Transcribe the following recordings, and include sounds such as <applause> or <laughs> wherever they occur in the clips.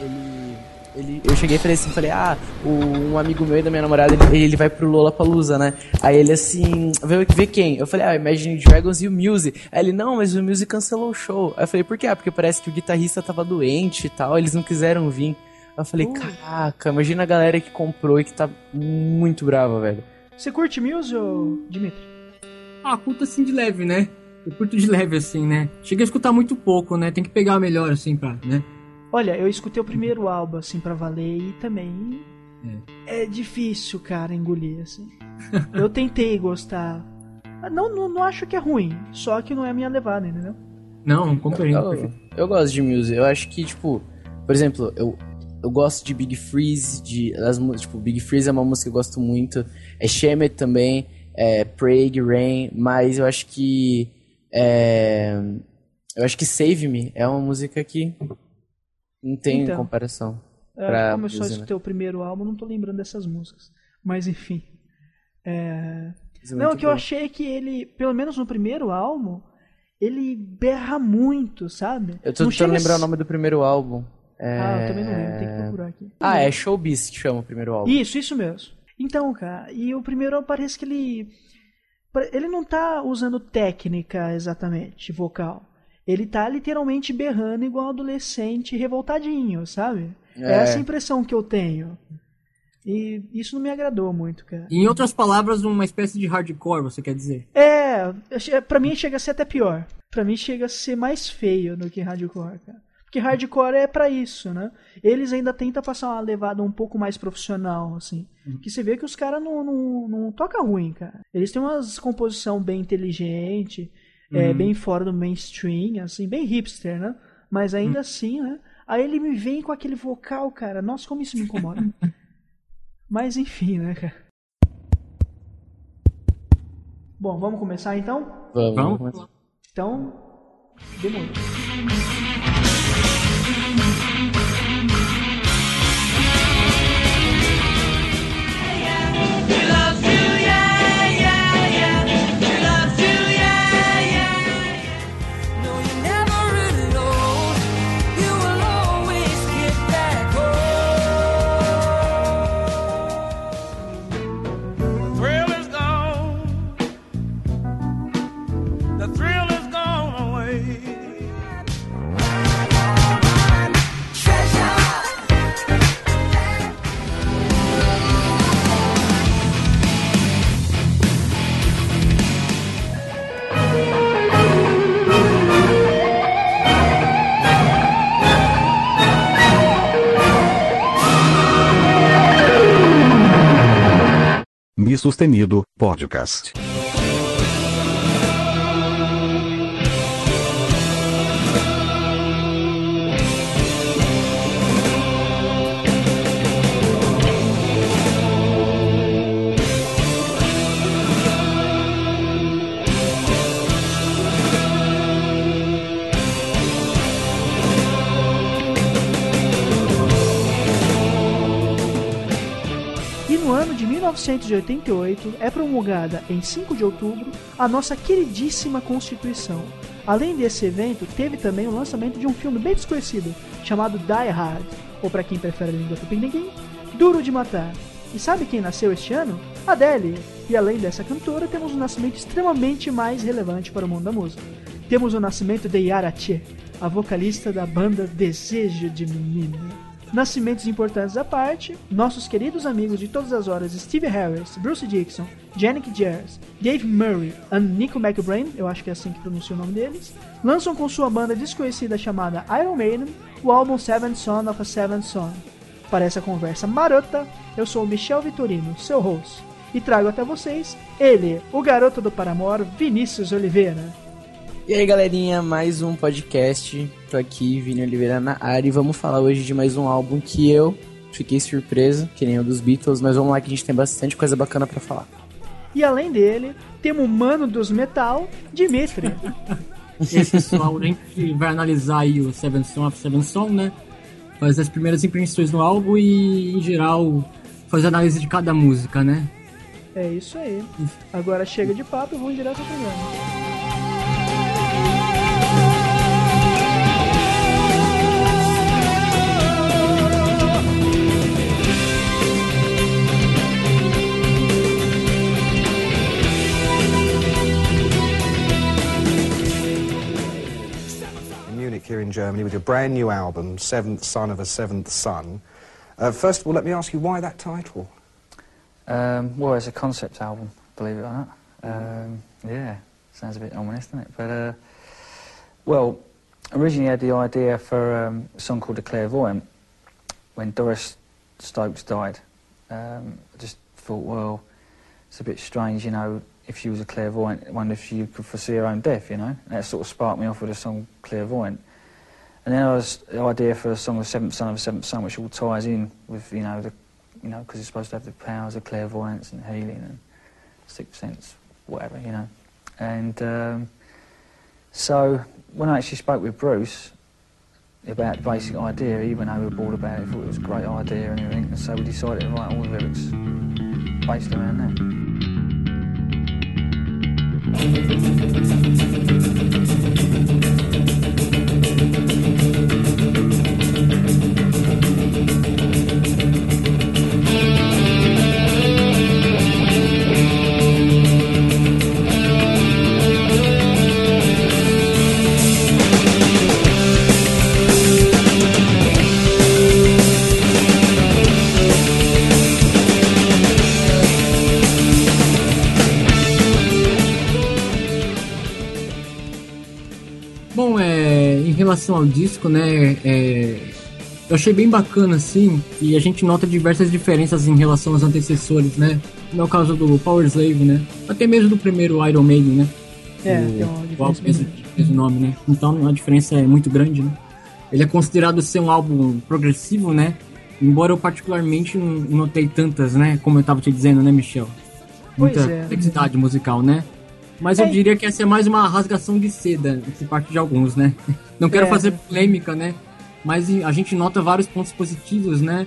ele ele, eu cheguei e falei assim, falei, ah, o, um amigo meu e da minha namorada, ele, ele vai pro Lollapalooza, né? Aí ele assim, vê, vê quem? Eu falei, ah, Imagine Dragons e o Muse. Aí ele, não, mas o Muse cancelou o show. Aí eu falei, por quê? Ah, porque parece que o guitarrista tava doente e tal, eles não quiseram vir. Aí eu falei, uh. caraca, imagina a galera que comprou e que tá muito brava, velho. Você curte Muse, ou Dimitri? Ah, curto assim de leve, né? Eu curto de leve assim, né? Chega a escutar muito pouco, né? Tem que pegar melhor assim pra, né? Olha, eu escutei o primeiro álbum, assim, pra valer e também. É, é difícil, cara, engolir, assim. eu tentei gostar. Não, não, não acho que é ruim, só que não é a minha levada, entendeu? Não, compreendo. Eu, eu, eu gosto de music. Eu acho que, tipo, por exemplo, eu, eu gosto de Big Freeze, de, as, tipo, Big Freeze é uma música que eu gosto muito. É Shemet também, é Prague, Rain, mas eu acho que. É, eu acho que Save Me é uma música que não tem então, comparação. É, como eu só escutei o primeiro álbum, não tô lembrando dessas músicas. Mas enfim. É... é não, o que bom. eu achei é que ele, pelo menos no primeiro álbum, ele berra muito, sabe? Eu tô tentando lembrar a... o nome do primeiro álbum. É... Ah, eu também não lembro, tem que procurar aqui. Ah, é Showbiz que chama o primeiro álbum. Isso, isso mesmo. Então, cara, e o primeiro parece que ele. Ele não tá usando técnica exatamente, vocal ele tá literalmente berrando igual um adolescente revoltadinho, sabe? É. é essa a impressão que eu tenho. E isso não me agradou muito, cara. Em outras palavras, uma espécie de hardcore, você quer dizer? É, pra mim chega a ser até pior. Pra mim chega a ser mais feio do que hardcore, cara. Porque hardcore é para isso, né? Eles ainda tentam passar uma levada um pouco mais profissional, assim. Uhum. Que você vê que os caras não, não, não tocam ruim, cara. Eles têm umas composição bem inteligente, é, uhum. bem fora do mainstream, assim, bem hipster, né? Mas ainda uhum. assim, né? Aí ele me vem com aquele vocal, cara. Nossa, como isso me incomoda. <laughs> Mas enfim, né, cara? Bom, vamos começar então? Vamos. vamos. Então, demorou. Sustenido Podcast. 1988 é promulgada em 5 de outubro a nossa queridíssima Constituição. Além desse evento, teve também o lançamento de um filme bem desconhecido chamado Die Hard, ou para quem prefere a língua tupiniquim, Duro de Matar. E sabe quem nasceu este ano? Adele. E além dessa cantora, temos um nascimento extremamente mais relevante para o mundo da música. Temos o nascimento de Yara Che, a vocalista da banda Desejo de Menina. Nascimentos importantes à parte, nossos queridos amigos de todas as horas Steve Harris, Bruce Dixon, Janik Jers, Dave Murray e Nico McBrain, eu acho que é assim que pronuncia o nome deles, lançam com sua banda desconhecida chamada Iron Maiden o álbum Seventh Son of a Seventh Son. Para essa conversa marota, eu sou o Michel Vitorino, seu host, e trago até vocês ele, o garoto do Paramor, Vinícius Oliveira. E aí, galerinha, mais um podcast. Tô aqui, Vini Oliveira na área, e vamos falar hoje de mais um álbum que eu fiquei surpreso, que nem o dos Beatles, mas vamos lá que a gente tem bastante coisa bacana para falar. E além dele, temos o mano dos metal, Dimitri. <laughs> Esse pessoal nem vai analisar aí o Seven Song of Seven Song, né? Fazer as primeiras impressões no álbum e, em geral, fazer análise de cada música, né? É isso aí. Agora chega de papo e vamos direto ao programa. Germany with your brand new album, Seventh Son of a Seventh Son. Uh, first of all, let me ask you why that title? Um, well, it's a concept album, believe it or not. Um, yeah, sounds a bit ominous, doesn't it? But, uh, well, originally I had the idea for um, a song called The Clairvoyant when Doris Stokes died. Um, I just thought, well, it's a bit strange, you know, if she was a clairvoyant, I wonder if she could foresee her own death, you know? And that sort of sparked me off with the song Clairvoyant. And then I was the idea for a song of Seventh Son of a Seventh Son, which all ties in with, you know, the, you know, because it's supposed to have the powers of clairvoyance and healing and sixth sense, whatever, you know. And um, so when I actually spoke with Bruce about the basic idea, he went overboard about it, thought it was a great idea and everything, and so we decided to write all the lyrics based around that. Relação ao disco, né, é, eu achei bem bacana, assim, e a gente nota diversas diferenças em relação aos antecessores, né? No caso do Power Slave, né? Até mesmo do primeiro Iron Maiden, né? É, o, uma o álbum mesmo, nome, né? Então a diferença é muito grande, né? Ele é considerado ser um álbum progressivo, né? Embora eu particularmente não notei tantas, né? Como eu tava te dizendo, né, Michel? Pois Muita é. complexidade musical, né? Mas eu É. diria que essa é mais uma rasgação de seda por parte de alguns, né? Não quero É. fazer polêmica, né? Mas a gente nota vários pontos positivos, né?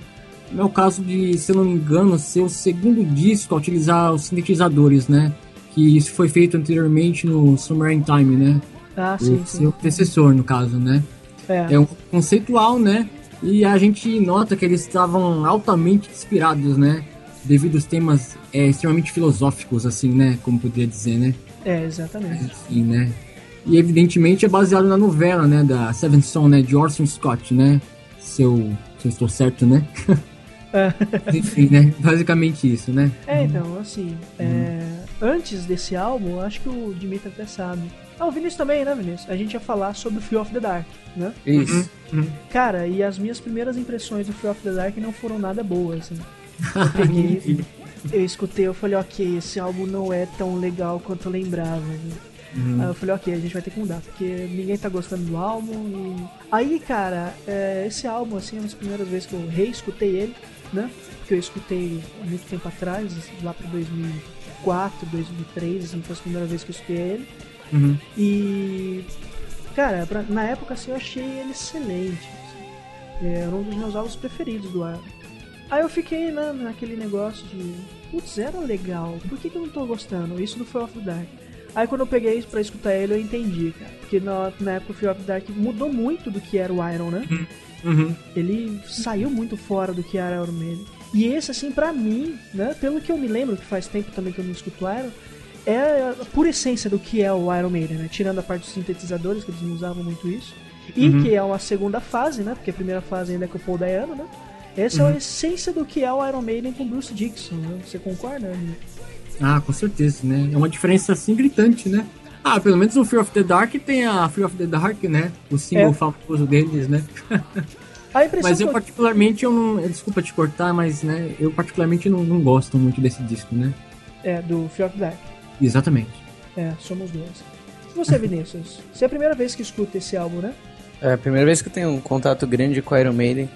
No meu caso de, se eu não me engano, ser o segundo disco a utilizar os sintetizadores, né? Que isso foi feito anteriormente no Summer in Time, né? Ah, sim, o seu antecessor, no caso, né? É. É um conceitual, né? E a gente nota que eles estavam altamente inspirados, né? Devido aos temas é, extremamente filosóficos, assim, né? Como poderia dizer, né? É, exatamente. Enfim, né? E evidentemente é baseado na novela, né? Da Seven Son, né? De Orson Scott, né? Se eu, se eu estou certo, né? É. <laughs> Enfim, né? Basicamente isso, né? É, então, assim, é, antes desse álbum, eu acho que o Dimitri até sabe. Ah, o Vinícius também, né, Vinícius? A gente ia falar sobre o Fear of the Dark, né? Isso. Cara, e as minhas primeiras impressões do Fear of the Dark não foram nada boas, assim. Eu peguei, <laughs> eu escutei, eu falei, ok, esse álbum não é tão legal quanto eu lembrava. né? Aí eu falei, ok, a gente vai ter que mudar, porque ninguém tá gostando do álbum. E... Aí, cara, é, esse álbum, assim, é uma das primeiras vezes que eu reescutei ele, né? Porque eu escutei há muito tempo atrás, lá pra 2004, 2003, assim, foi a primeira vez que eu escutei ele. Uhum. E. Cara, pra- na época assim eu achei ele excelente. assim. É, Era um dos meus álbuns preferidos do. Aí eu fiquei né, naquele negócio de. Putz, era legal, por que, que eu não tô gostando? Isso do Fear of the Dark. Aí quando eu peguei pra escutar ele, eu entendi, cara. Porque na, na época o Fear of the Dark mudou muito do que era o Iron, né? Uhum. Ele saiu muito fora do que era Iron Maiden. E esse, assim, pra mim, né, pelo que eu me lembro, que faz tempo também que eu não escuto Iron, é a pura essência do que é o Iron Maiden, né? Tirando a parte dos sintetizadores, que eles não usavam muito isso. E que é uma segunda fase, né? Porque a primeira fase ainda é com o Paul Dayano, né? Essa é a essência do que é o Iron Maiden com Bruce Dixon, né? Você concorda, Nino? Ah, com certeza, né? É uma diferença assim gritante, né? Ah, pelo menos o Fear of the Dark tem a Fear of the Dark, né? O single É. famoso deles, né? Mas eu eu... particularmente, eu não. Desculpa te cortar, mas né, eu particularmente não, não gosto muito desse disco, né? É, do Fear of the Dark. Exatamente. É, somos dois. E você, <laughs> Vinícius? Você é a primeira vez que escuta esse álbum, né? É a primeira vez que eu tenho um contato grande com Iron Maiden.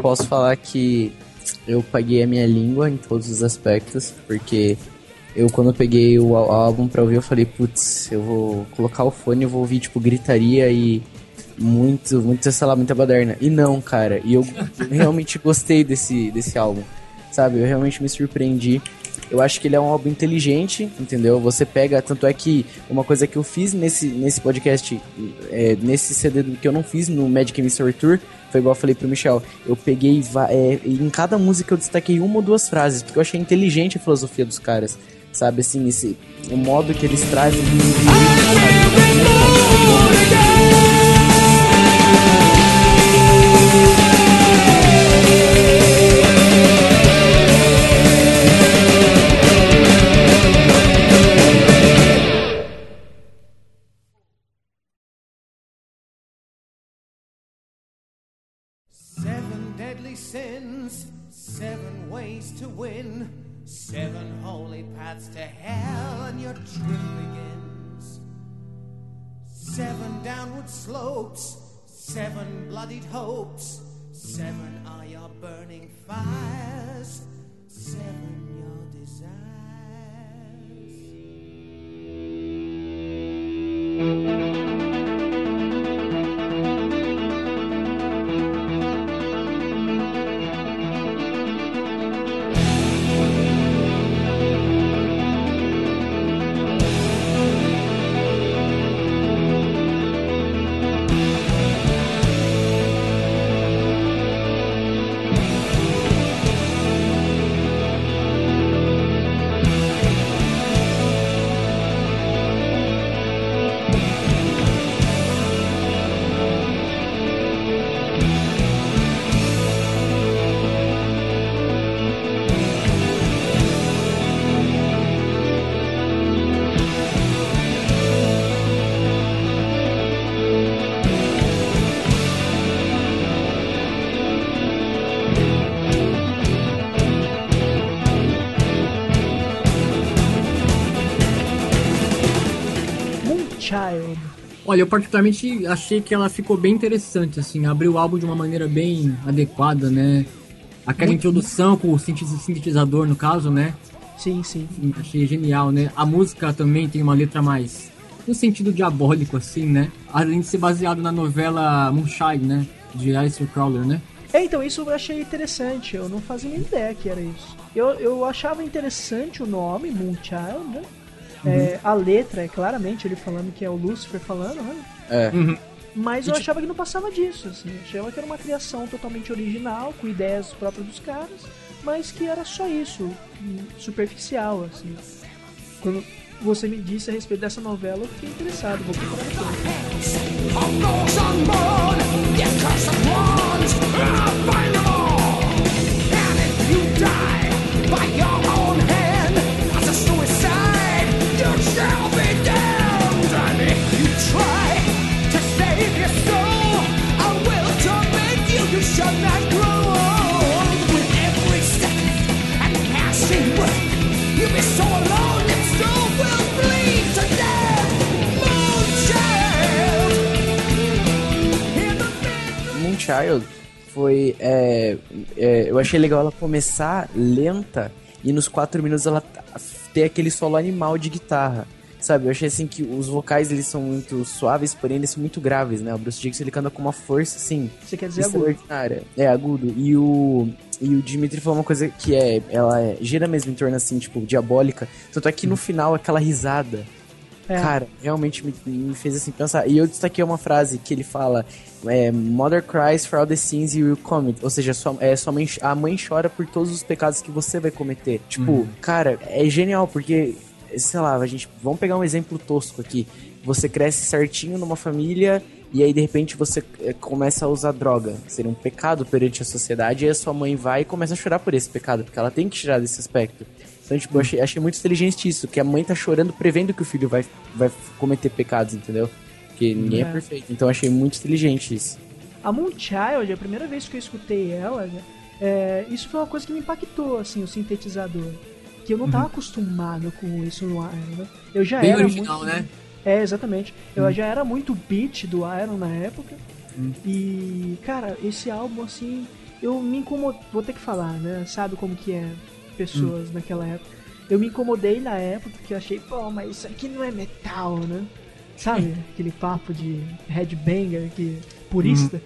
Posso falar que eu paguei a minha língua em todos os aspectos, porque eu quando eu peguei o álbum pra ouvir, eu falei, putz, eu vou colocar o fone e vou ouvir, tipo, gritaria e muito, muito, sei lá, muita baderna. E não, cara, e eu <laughs> realmente gostei desse, desse álbum, sabe? Eu realmente me surpreendi. Eu acho que ele é um álbum inteligente, entendeu? Você pega, tanto é que uma coisa que eu fiz nesse, nesse podcast, é, nesse CD que eu não fiz no Magic Mystery Tour, foi igual eu falei pro Michel. Eu peguei, é, em cada música eu destaquei uma ou duas frases, porque eu achei inteligente a filosofia dos caras, sabe? Assim, esse, o modo que eles trazem. Ways to win, seven holy paths to hell, and your trip begins. Seven downward slopes, seven bloodied hopes, seven are your burning fires, seven your desires. Olha, eu particularmente achei que ela ficou bem interessante, assim, abriu o álbum de uma maneira bem adequada, né? Aquela Muito- introdução com o sinte- sintetizador, no caso, né? Sim, sim. Sim, achei genial, né? A música também tem uma letra mais no sentido diabólico, assim, né? Além de ser baseado na novela Moonshine, né? De Alistair Crowler, né? É, então, isso eu achei interessante. Eu não fazia nem ideia que era isso. Eu, eu achava interessante o nome, Moonchild, né? É, a letra é claramente ele falando que é o Lucifer falando, né? É. Mas eu achava que não passava disso, assim. Eu achava que era uma criação totalmente original, com ideias próprias dos caras, mas que era só isso, superficial, assim. Quando você me disse a respeito dessa novela, eu fiquei interessado, vou procurar depois. Moonchild foi. é, é, eu achei legal ela começar lenta e nos quatro minutos ela t- ter aquele solo animal de guitarra. Sabe, eu achei assim que os vocais eles são muito suaves, porém eles são muito graves, né? O Bruce Dixon ele canta com uma força assim Você quer dizer agudo? É, agudo. E o e o Dimitri falou uma coisa que é ela é, gira mesmo em torno assim, tipo, diabólica. Tanto é que no final aquela risada É. Cara, realmente me, me fez assim pensar. E eu destaquei uma frase que ele fala: é, Mother cries for all the sins you will commit. Ou seja, sua, é, sua mãe, a mãe chora por todos os pecados que você vai cometer. Tipo, cara, é genial, porque, sei lá, a gente. Vamos pegar um exemplo tosco aqui. Você cresce certinho numa família. E aí, de repente, você é, começa a usar droga. Seria um pecado perante a sociedade. E a sua mãe vai e começa a chorar por esse pecado. Porque ela tem que tirar desse aspecto. Então, tipo, eu achei, achei muito inteligente isso, que a mãe tá chorando prevendo que o filho vai, vai cometer pecados, entendeu? Porque ninguém é. É. perfeito. Então, eu achei muito inteligente isso. A Moonchild, a primeira vez que eu escutei ela, né, é, isso foi uma coisa que me impactou, assim, o sintetizador. Que eu não tava acostumado com isso no Iron, né? Eu já Bem era original, muito... né? É, exatamente. Eu já era muito beat do Iron na época. E, cara, esse álbum, assim, eu me incomodei. Vou ter que falar, né? Sabe como que é pessoas naquela época. Eu me incomodei na época porque eu achei, pô, mas isso aqui não é metal, né? Sabe? Aquele papo de headbanger que purista.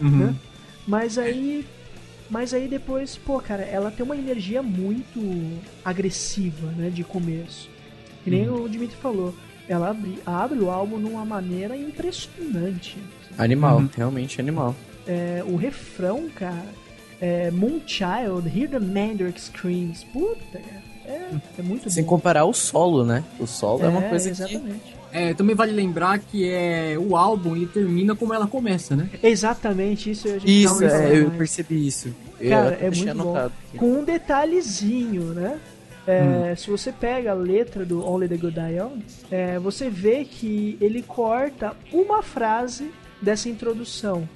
né? Mas aí. Mas aí depois, pô, cara, ela tem uma energia muito agressiva, né, de começo. Que nem o Dimitri falou. Ela abre, abre o álbum numa maneira impressionante. Animal, realmente animal. É, o refrão, cara, é Moonchild, Hear the Mandrake Screams. Puta, cara, é, é muito Sem bom. comparar o solo, né? O solo é, uma coisa que... É, também vale lembrar que é o álbum ele termina como ela começa, né? Exatamente, isso a gente Isso, é, eu mais. percebi isso. Eu Cara, até é muito bom. aqui. Com um detalhezinho, né? É, Se você pega a letra do Only the Good Die Young, é, você vê que ele corta uma frase dessa introdução.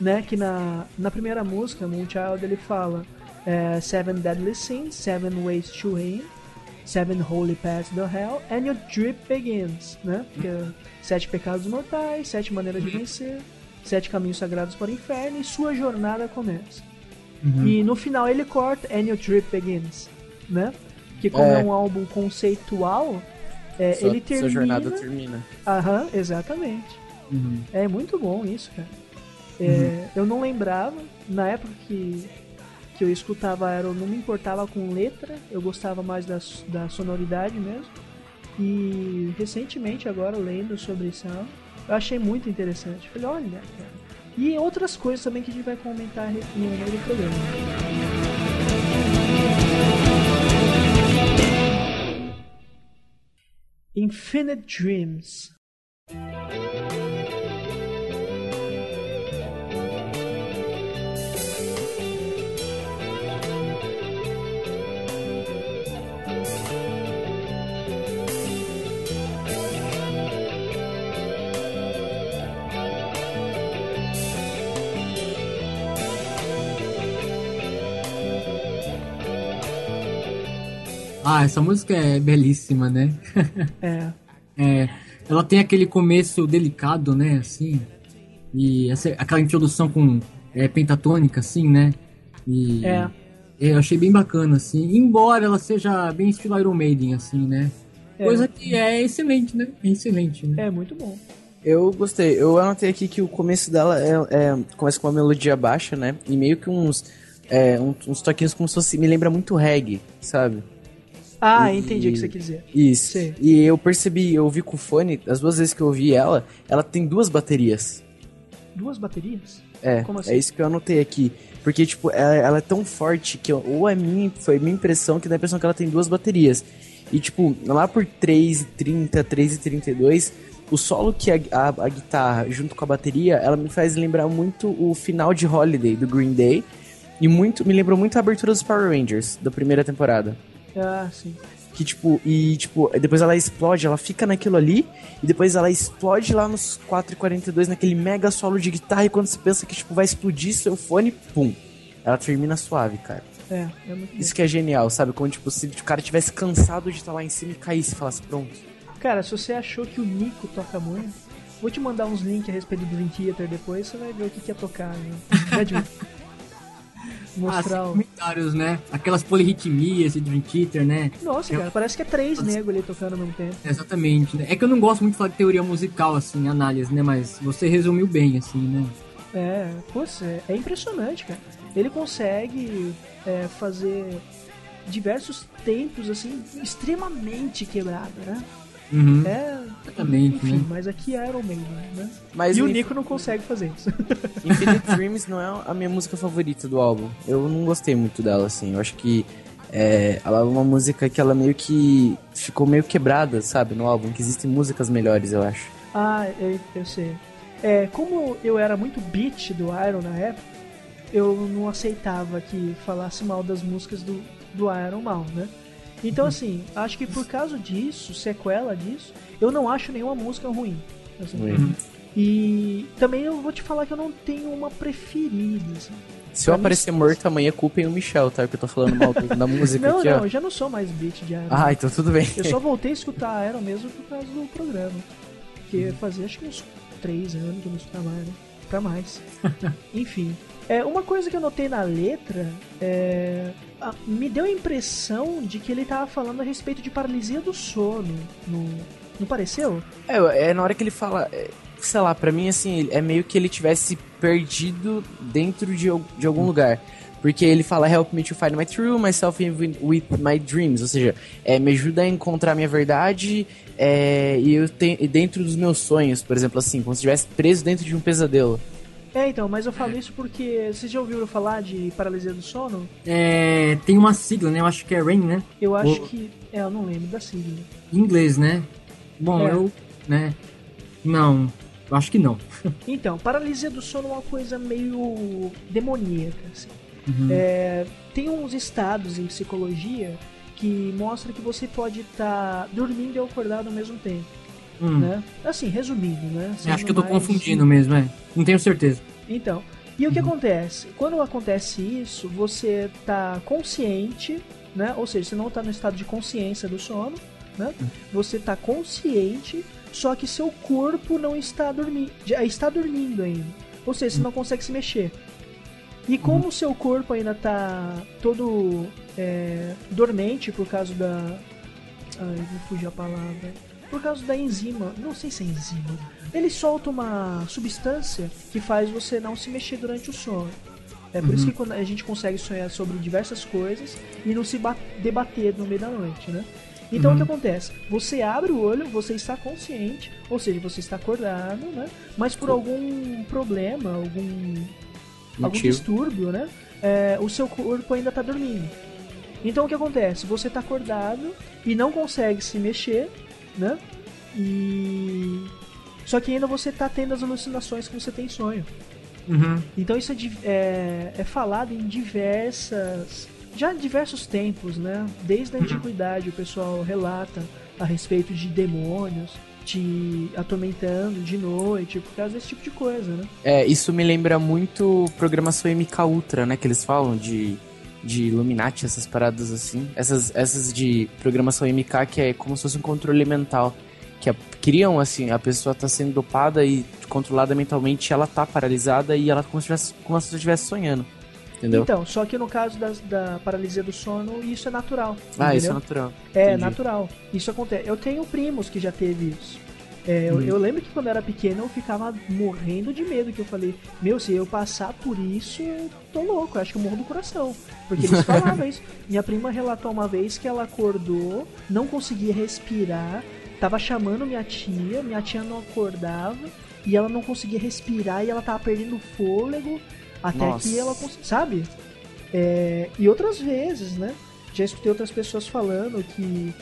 né? Que na, na primeira música, Moonchild, ele fala é, Seven Deadly Sins, Seven Ways to Aim, Seven Holy Paths to Hell, and Your Drip Begins, né? Que é sete pecados mortais, sete maneiras de vencer, sete caminhos sagrados para o inferno e sua jornada começa. E no final ele corta And Your Trip Begins, né? Que como é, É. um álbum conceitual, é, Sua- ele termina... Sua jornada termina. Aham, exatamente. Uhum. É muito bom isso, cara. É, Eu não lembrava, na época que, que eu escutava Aero, eu não me importava com letra, eu gostava mais da, da sonoridade mesmo. E recentemente, agora lendo sobre isso, eu achei muito interessante. Falei, olha, cara. E outras coisas também que a gente vai comentar no meio do programa. Infinite Dreams. Ah, essa música é belíssima, né? É. <laughs> É, ela tem aquele começo delicado, né, assim, e essa, aquela introdução com é, pentatônica, assim, né? E É. eu achei bem bacana, assim, embora ela seja bem estilo Iron Maiden, assim, né? É. Coisa que é excelente, né? É excelente, né? É muito bom. Eu gostei. Eu anotei aqui que o começo dela é, é- começa com uma melodia baixa, né? E meio que uns, é, um- uns toquinhos como se fosse. Me lembra muito reggae, sabe? Ah, E- entendi o que você quis dizer. Isso. Sei. E eu percebi, eu ouvi com o fone, as duas vezes que eu ouvi ela, ela tem duas baterias. Duas baterias? É, Como assim? é isso que eu anotei aqui. Porque, tipo, ela, ela é tão forte que, eu- ou é minha, foi minha impressão, que dá a impressão que ela tem duas baterias. E, tipo, lá por 3,30, 3,32, o solo que a, a, a guitarra, junto com a bateria, ela me faz lembrar muito o final de Holiday, do Green Day. E muito, me lembrou muito a abertura dos Power Rangers, da primeira temporada. Ah, sim. Que, tipo, e, tipo, depois ela explode, ela fica naquilo ali, e depois ela explode lá nos 4,42, naquele mega solo de guitarra, e quando você pensa que, tipo, vai explodir seu fone, pum. Ela termina suave, cara. É, é muito bom. Isso que é genial, sabe? Como, tipo, se o cara tivesse cansado de estar lá em cima e caísse e falasse, pronto. Cara, se você achou que o Nico toca muito, vou te mandar uns links a respeito do Dream Theater depois, você vai ver o que que é tocar, né? <laughs> Ah, Mostrar o... comentários, né? Aquelas polirritmias de Dream Theater, né? Nossa, cara, parece que é três negros ali tocando ao mesmo tempo. Exatamente, né? É que eu não gosto muito de falar de teoria musical, assim, análise, né? Mas você resumiu bem, assim, né? É, poxa, é, é impressionante, cara. Ele consegue é, fazer diversos tempos, assim, extremamente quebrado, né? Uhum, É, exatamente, enfim, né? mas aqui é Iron Maiden, né? Mas e o Nico não consegue fazer isso. <laughs> Infinite Dreams não é a minha música favorita do álbum. Eu não gostei muito dela, assim. Eu acho que é, ela é uma música que ela meio que ficou meio quebrada, sabe, no álbum. Que existem músicas melhores, eu acho. Ah, eu, eu sei. É, como eu era muito beat do Iron na época, eu não aceitava que falasse mal das músicas do, do Iron mal, né? Então, assim, acho que por causa disso, sequela disso, eu não acho nenhuma música ruim. assim. Ruim. E também eu vou te falar que eu não tenho uma preferida. assim. Se eu Pra mim, aparecer morto amanhã, culpem o Michel, tá? Que eu tô falando mal da música Não, aqui, não, ó. eu já não sou mais beat de Iron. Ah, então tudo bem. Eu só voltei a escutar Iron mesmo por causa do programa. Porque fazia acho que uns três anos que eu não escutava mais, né? Pra mais. <laughs> Enfim. É, uma coisa que eu notei na letra é. ah, me deu a impressão de que ele tava falando a respeito de paralisia do sono. No, não pareceu? É, é na hora que ele fala. é, sei lá, pra mim, assim, é meio que ele tivesse perdido dentro de, de algum lugar. Porque ele fala, help me to find my true, myself with my dreams. Ou seja, é, me ajuda a encontrar a minha verdade é, e eu dentro dos meus sonhos, por exemplo, assim, como se estivesse preso dentro de um pesadelo. É, então, mas eu falo isso porque vocês já ouviram falar de paralisia do sono? É, tem uma sigla, né? Eu acho que é RAIN, né? Eu acho que. É, eu não lembro da sigla. Em inglês, né? Bom, É. eu, né? Não, eu acho que não. <laughs> Então, paralisia do sono é uma coisa meio demoníaca, assim. Uhum. É, tem uns estados em psicologia que mostra que você pode estar dormindo e acordado ao mesmo tempo, Hum, né? Assim, resumindo, né? eu acho que eu tô mais- confundindo mesmo, é. Não tenho certeza. Então, E o que acontece? Quando acontece isso, você tá consciente, né? Ou seja, você não tá no estado de consciência do sono, né? Você tá consciente, só que seu corpo não está dormindo, está dormindo ainda. Ou seja, você não consegue se mexer. E como o seu corpo ainda tá todo é, dormente por causa da. Ai, me fugiu a palavra. Por causa da enzima. Não sei se é enzima. Ele solta uma substância que faz você não se mexer durante o sono. É por isso que quando a gente consegue sonhar sobre diversas coisas e não se ba- debater no meio da noite, né? Então o que acontece? Você abre o olho, você está consciente, ou seja, você está acordado, né? Mas por algum problema, algum algum distúrbio, né? É, o seu corpo ainda está dormindo. Então o que acontece? Você está acordado e não consegue se mexer, né? E só que ainda você está tendo as alucinações que você tem em sonho. Uhum. Então isso é, é, é falado em diversas. Já em diversos tempos, né? Desde a antiguidade o pessoal relata a respeito de demônios te atormentando de noite por causa desse tipo de coisa, né? É, isso me lembra muito programação MK Ultra, né? Que eles falam de, de Illuminati, essas paradas assim. Essas, essas de programação MK que é como se fosse um controle mental. Que criam, assim, a pessoa tá sendo dopada e controlada mentalmente, ela tá paralisada e ela como se estivesse como se estivesse sonhando. Entendeu? Então, só que no caso das- da paralisia do sono, isso é natural. ah, isso é entendeu? natural. É, Entendi. natural. Isso acontece. Eu tenho primos que já teve isso. É, eu, eu lembro que quando eu era pequeno eu ficava morrendo de medo, que eu falei, meu, se eu passar por isso, eu tô louco, eu acho que eu morro do coração. Porque eles <laughs> falavam isso. Minha prima relatou uma vez que ela acordou, não conseguia respirar, tava chamando minha tia, minha tia não acordava, e ela não conseguia respirar e ela tava perdendo fôlego até Nossa. que ela cons- sabe? É, e outras vezes, né? Já escutei outras pessoas falando que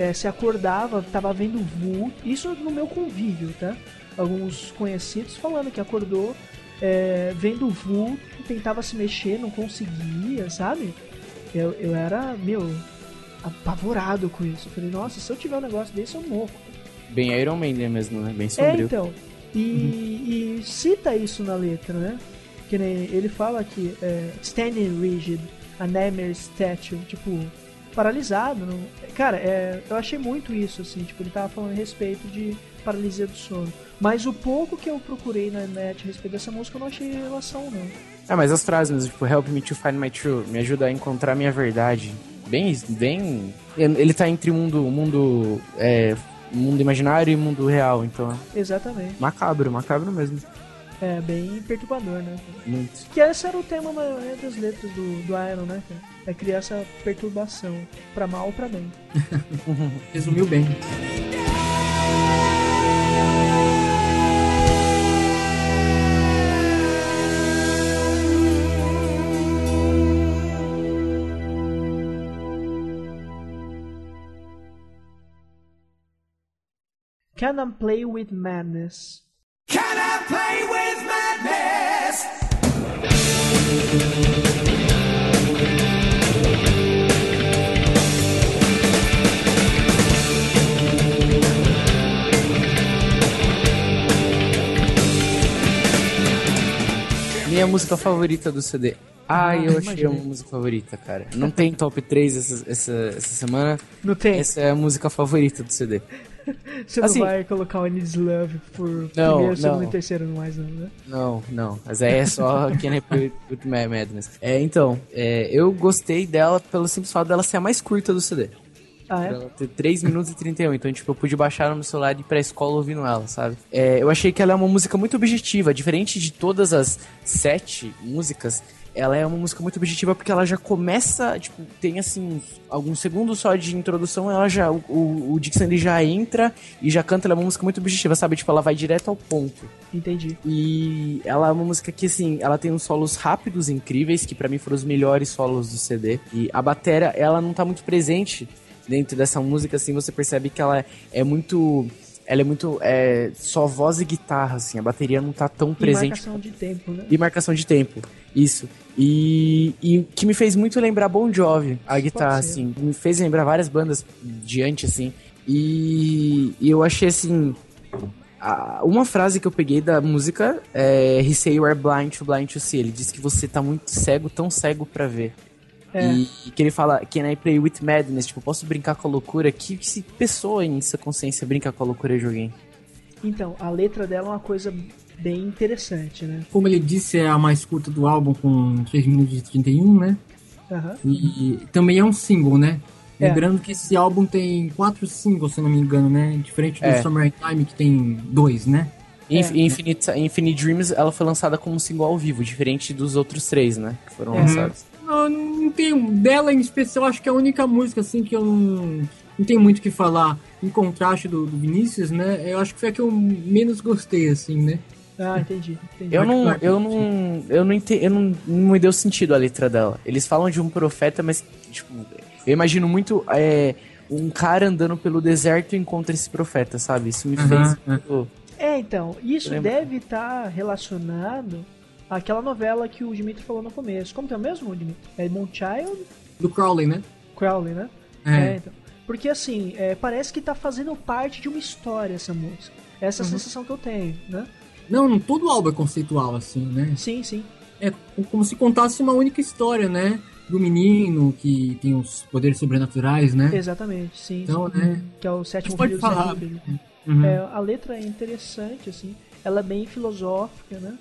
é, se acordava, tava vendo vulto. Isso no meu convívio, tá? Alguns conhecidos falando que acordou é, vendo vulto, tentava se mexer, não conseguia, sabe? Eu, eu era, meu, apavorado com isso. Eu falei, nossa, se eu tiver um negócio desse, eu morro. Bem Iron Man mesmo, né? Bem É, sombrio. então. E, e cita isso na letra, né? Que nem ele fala que é, standing rigid, a nightmare statue, tipo, paralisado. Não... Cara, é, eu achei muito isso, assim, tipo, ele tava falando a respeito de paralisia do sono. Mas o pouco que eu procurei na net a respeito dessa música, eu não achei relação, não. Ah, mas as frases mesmo, tipo, help me to find my true, me ajuda a encontrar minha verdade. Bem, bem. Ele tá entre o mundo, mundo, é, mundo imaginário e mundo real, então. Exatamente. Macabro, macabro mesmo. É bem perturbador, né? Muito. Que esse era o tema da maioria das letras do, do Iron, né, cara? É criar essa perturbação, pra mal ou pra bem. <laughs> Resumiu bem. Can I play with madness? Can I play with madness? Minha música favorita do CD. Ai, Ah, eu achei imaginei. uma música favorita, cara. Não tem top 3 essa, essa, essa semana. Não tem. Essa é a música favorita do CD. Você assim- não vai colocar o I Need Love por Não, primeiro, segundo e terceiro mais, não, né? Não, não. Mas aí é só Can I Play with Ma- Madness. É, então, é, eu gostei dela pelo simples fato dela ser a mais curta do CD. Ah, é? Ter 3 minutos e 31. Então, tipo, eu pude baixar no meu celular e ir pra escola ouvindo ela, sabe? É, eu achei que ela é uma música muito objetiva. Diferente de todas as sete músicas, ela é uma música muito objetiva porque ela já começa, tipo, tem assim, alguns segundos só de introdução, ela já. O, o, o Dixon ele já entra e já canta, ela é uma música muito objetiva, sabe? Tipo, ela vai direto ao ponto. Entendi. E ela é uma música que, assim, ela tem uns solos rápidos incríveis, que pra mim foram os melhores solos do CD. E a bateria, ela não tá muito presente dentro dessa música, assim, você percebe que ela é muito... Ela é muito... É, só voz e guitarra, assim, a bateria não tá tão E presente. marcação de tempo, né? E marcação de tempo, isso. E, e que me fez muito lembrar Bon Jovi, a guitarra, assim. Me fez lembrar várias bandas diante, assim. E, e eu achei, assim... a- uma frase que eu peguei da música é He say you are blind to blind to see. Ele diz que você tá muito cego, tão cego pra ver. É. E, e que ele fala, can I play with madness? Tipo, posso brincar com a loucura? Que, que se pessoa em sua consciência brinca com a loucura de alguém? Então, a letra dela é uma coisa bem interessante, né? Como ele disse, é a mais curta do álbum, com 3 minutos e 31, né? Aham. E também é um single, né? É. Lembrando que esse álbum tem quatro singles, se eu não me engano, né? Diferente do É. Summertime, que tem dois, né? Inf- É. Infinite, Infinite Dreams, ela foi lançada como um single ao vivo, diferente dos outros três, né? Que foram É. lançados. Não, não tenho. Dela em especial, acho que é a única música, assim, que eu não. Não tenho muito o que falar em contraste do, do Vinícius, né? Eu acho que foi a que eu menos gostei, assim, né? Ah, entendi. entendi. Eu não, eu não, eu não entendi, eu não, não me deu sentido a letra dela. Eles falam de um profeta, mas, tipo, eu imagino muito é, um cara andando pelo deserto e encontra esse profeta, sabe? Isso me Aham, fez. é. muito- É, então, isso deve estar relacionado àquela novela que o Dimitri falou no começo. Como que é o mesmo, Dimitri? É Moonchild Do Crowley, né? Crowley, né? É. então. Porque assim, é, parece que tá fazendo parte de uma história essa música. Essa é a Uhum. sensação que eu tenho, né? Não, não, todo álbum é conceitual, assim, né? Sim, sim. É como se contasse uma única história, né? Do menino que tem os poderes sobrenaturais, né? Exatamente, sim. Então, sim. né? Que é o sétimo Pode filho do falar. filho. Uhum. É, a letra é interessante, assim. Ela é bem filosófica, né?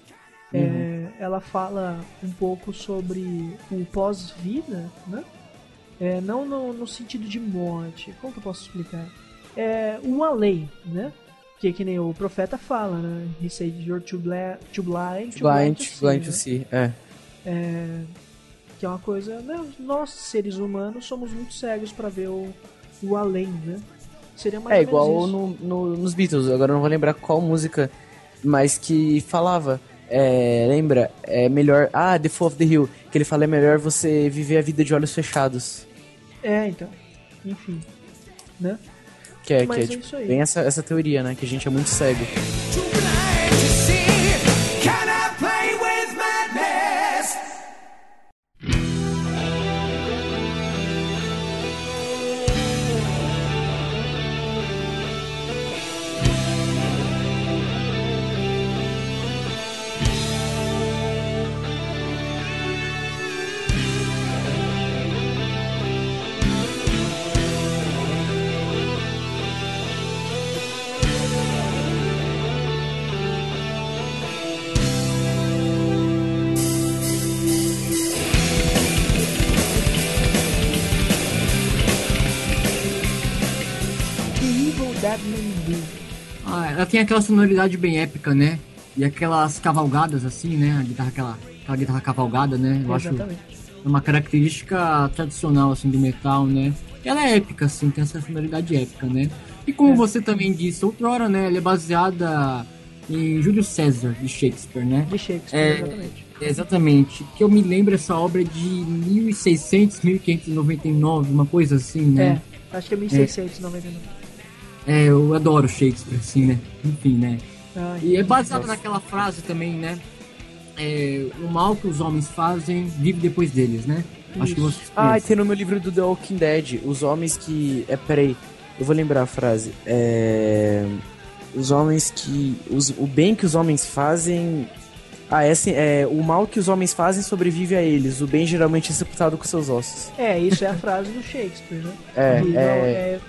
Uhum. É, ela fala um pouco sobre o pós-vida, né? É, não no, no sentido de morte. Como que eu posso explicar? É o além, né? Que que nem o profeta fala, né? He said you're too, bla too blind, too Blind, to see, blind né? to see. É. É, que é uma coisa, né? Nós seres humanos somos muito cegos para ver o, o além, né? Seria mais É igual no, no- nos Beatles, agora não vou lembrar qual música, mas que falava. É, lembra? É melhor. Ah, The Fall of the Hill. Que ele fala é melhor você viver a vida de olhos fechados. É, então. Enfim. Né? Que é, Mas que é, é tipo, isso aí. bem essa, essa teoria, né? Que a gente é muito cego. Ah, ela tem aquela sonoridade bem épica, né? E aquelas cavalgadas assim, né? A guitarra, aquela, aquela guitarra cavalgada, né? Eu acho Exatamente. uma característica tradicional assim do metal, né? Ela é épica, assim, tem essa sonoridade épica, né? E como É. você também disse outrora, né? Ela é baseada em Júlio César de Shakespeare, né? De Shakespeare, É, exatamente. Exatamente. Que eu me lembro essa obra de 1600, 1599, uma coisa assim, né? É, acho que é 1699. É, eu adoro Shakespeare, assim, né? Enfim, né? E é baseado naquela frase também, né? É, o mal que os homens fazem vive depois deles, né? Acho que vocês Ah, e tem no meu livro do The Walking Dead. Os homens que. É, peraí. Eu vou lembrar a frase. É. Os homens que. Os, o bem que os homens fazem. Ah, é assim. É, o mal que os homens fazem sobrevive a eles. O bem geralmente é sepultado com seus ossos. É, isso é a frase do Shakespeare, né? É, E não, é. é-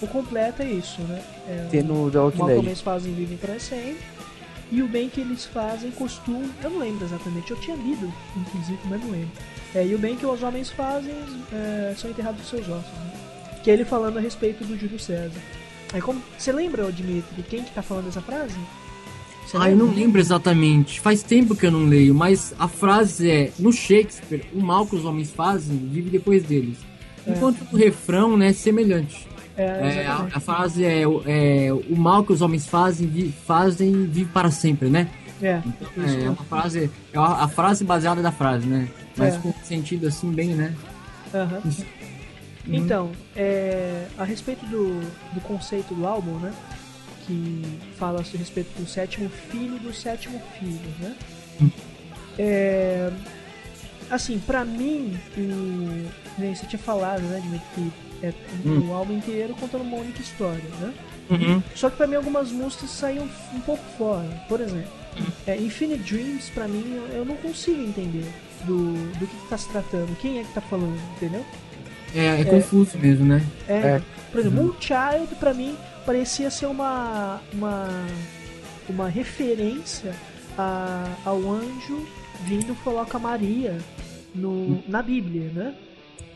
O completo é isso, né? É, Tem no The o Walking mal que Dead. eles fazem vivem para sempre. E o bem que eles fazem costumam. Eu não lembro exatamente, eu tinha lido, inclusive, mas não lembro. É, e o bem que os homens fazem é, são enterrados os seus ossos. Né? Que é ele falando a respeito do Júlio César. Aí, como, você lembra, Dimitri, quem que tá falando essa frase? Você Ah, eu não lembro exatamente. Faz tempo que eu não leio, mas a frase é: no Shakespeare, o mal que os homens fazem vive depois deles. Enquanto o refrão, né, é semelhante. É, É, a, a frase é, é: o mal que os homens fazem, vi- fazem vive para sempre, né? É, isso É, é uma frase, é a, a frase baseada da frase, né? Mas É. com sentido assim, bem, né? Aham. Então, é, a respeito do, do conceito do álbum, né? Que fala a respeito do sétimo filho do sétimo filho, né? É, assim, pra mim, o, você tinha falado, né, Dimitri, que é Hum. o álbum inteiro contando uma única história, né? Uhum. Só que pra mim algumas músicas saíam um pouco fora. Por exemplo, é, Infinite Dreams, pra mim, eu, não consigo entender do, do que, que tá se tratando, quem é que tá falando, entendeu? É, é confuso mesmo, né? É, É. Por exemplo, Moonchild pra mim parecia ser uma uma uma referência a, ao anjo vindo falar com a Maria no, na Bíblia, né?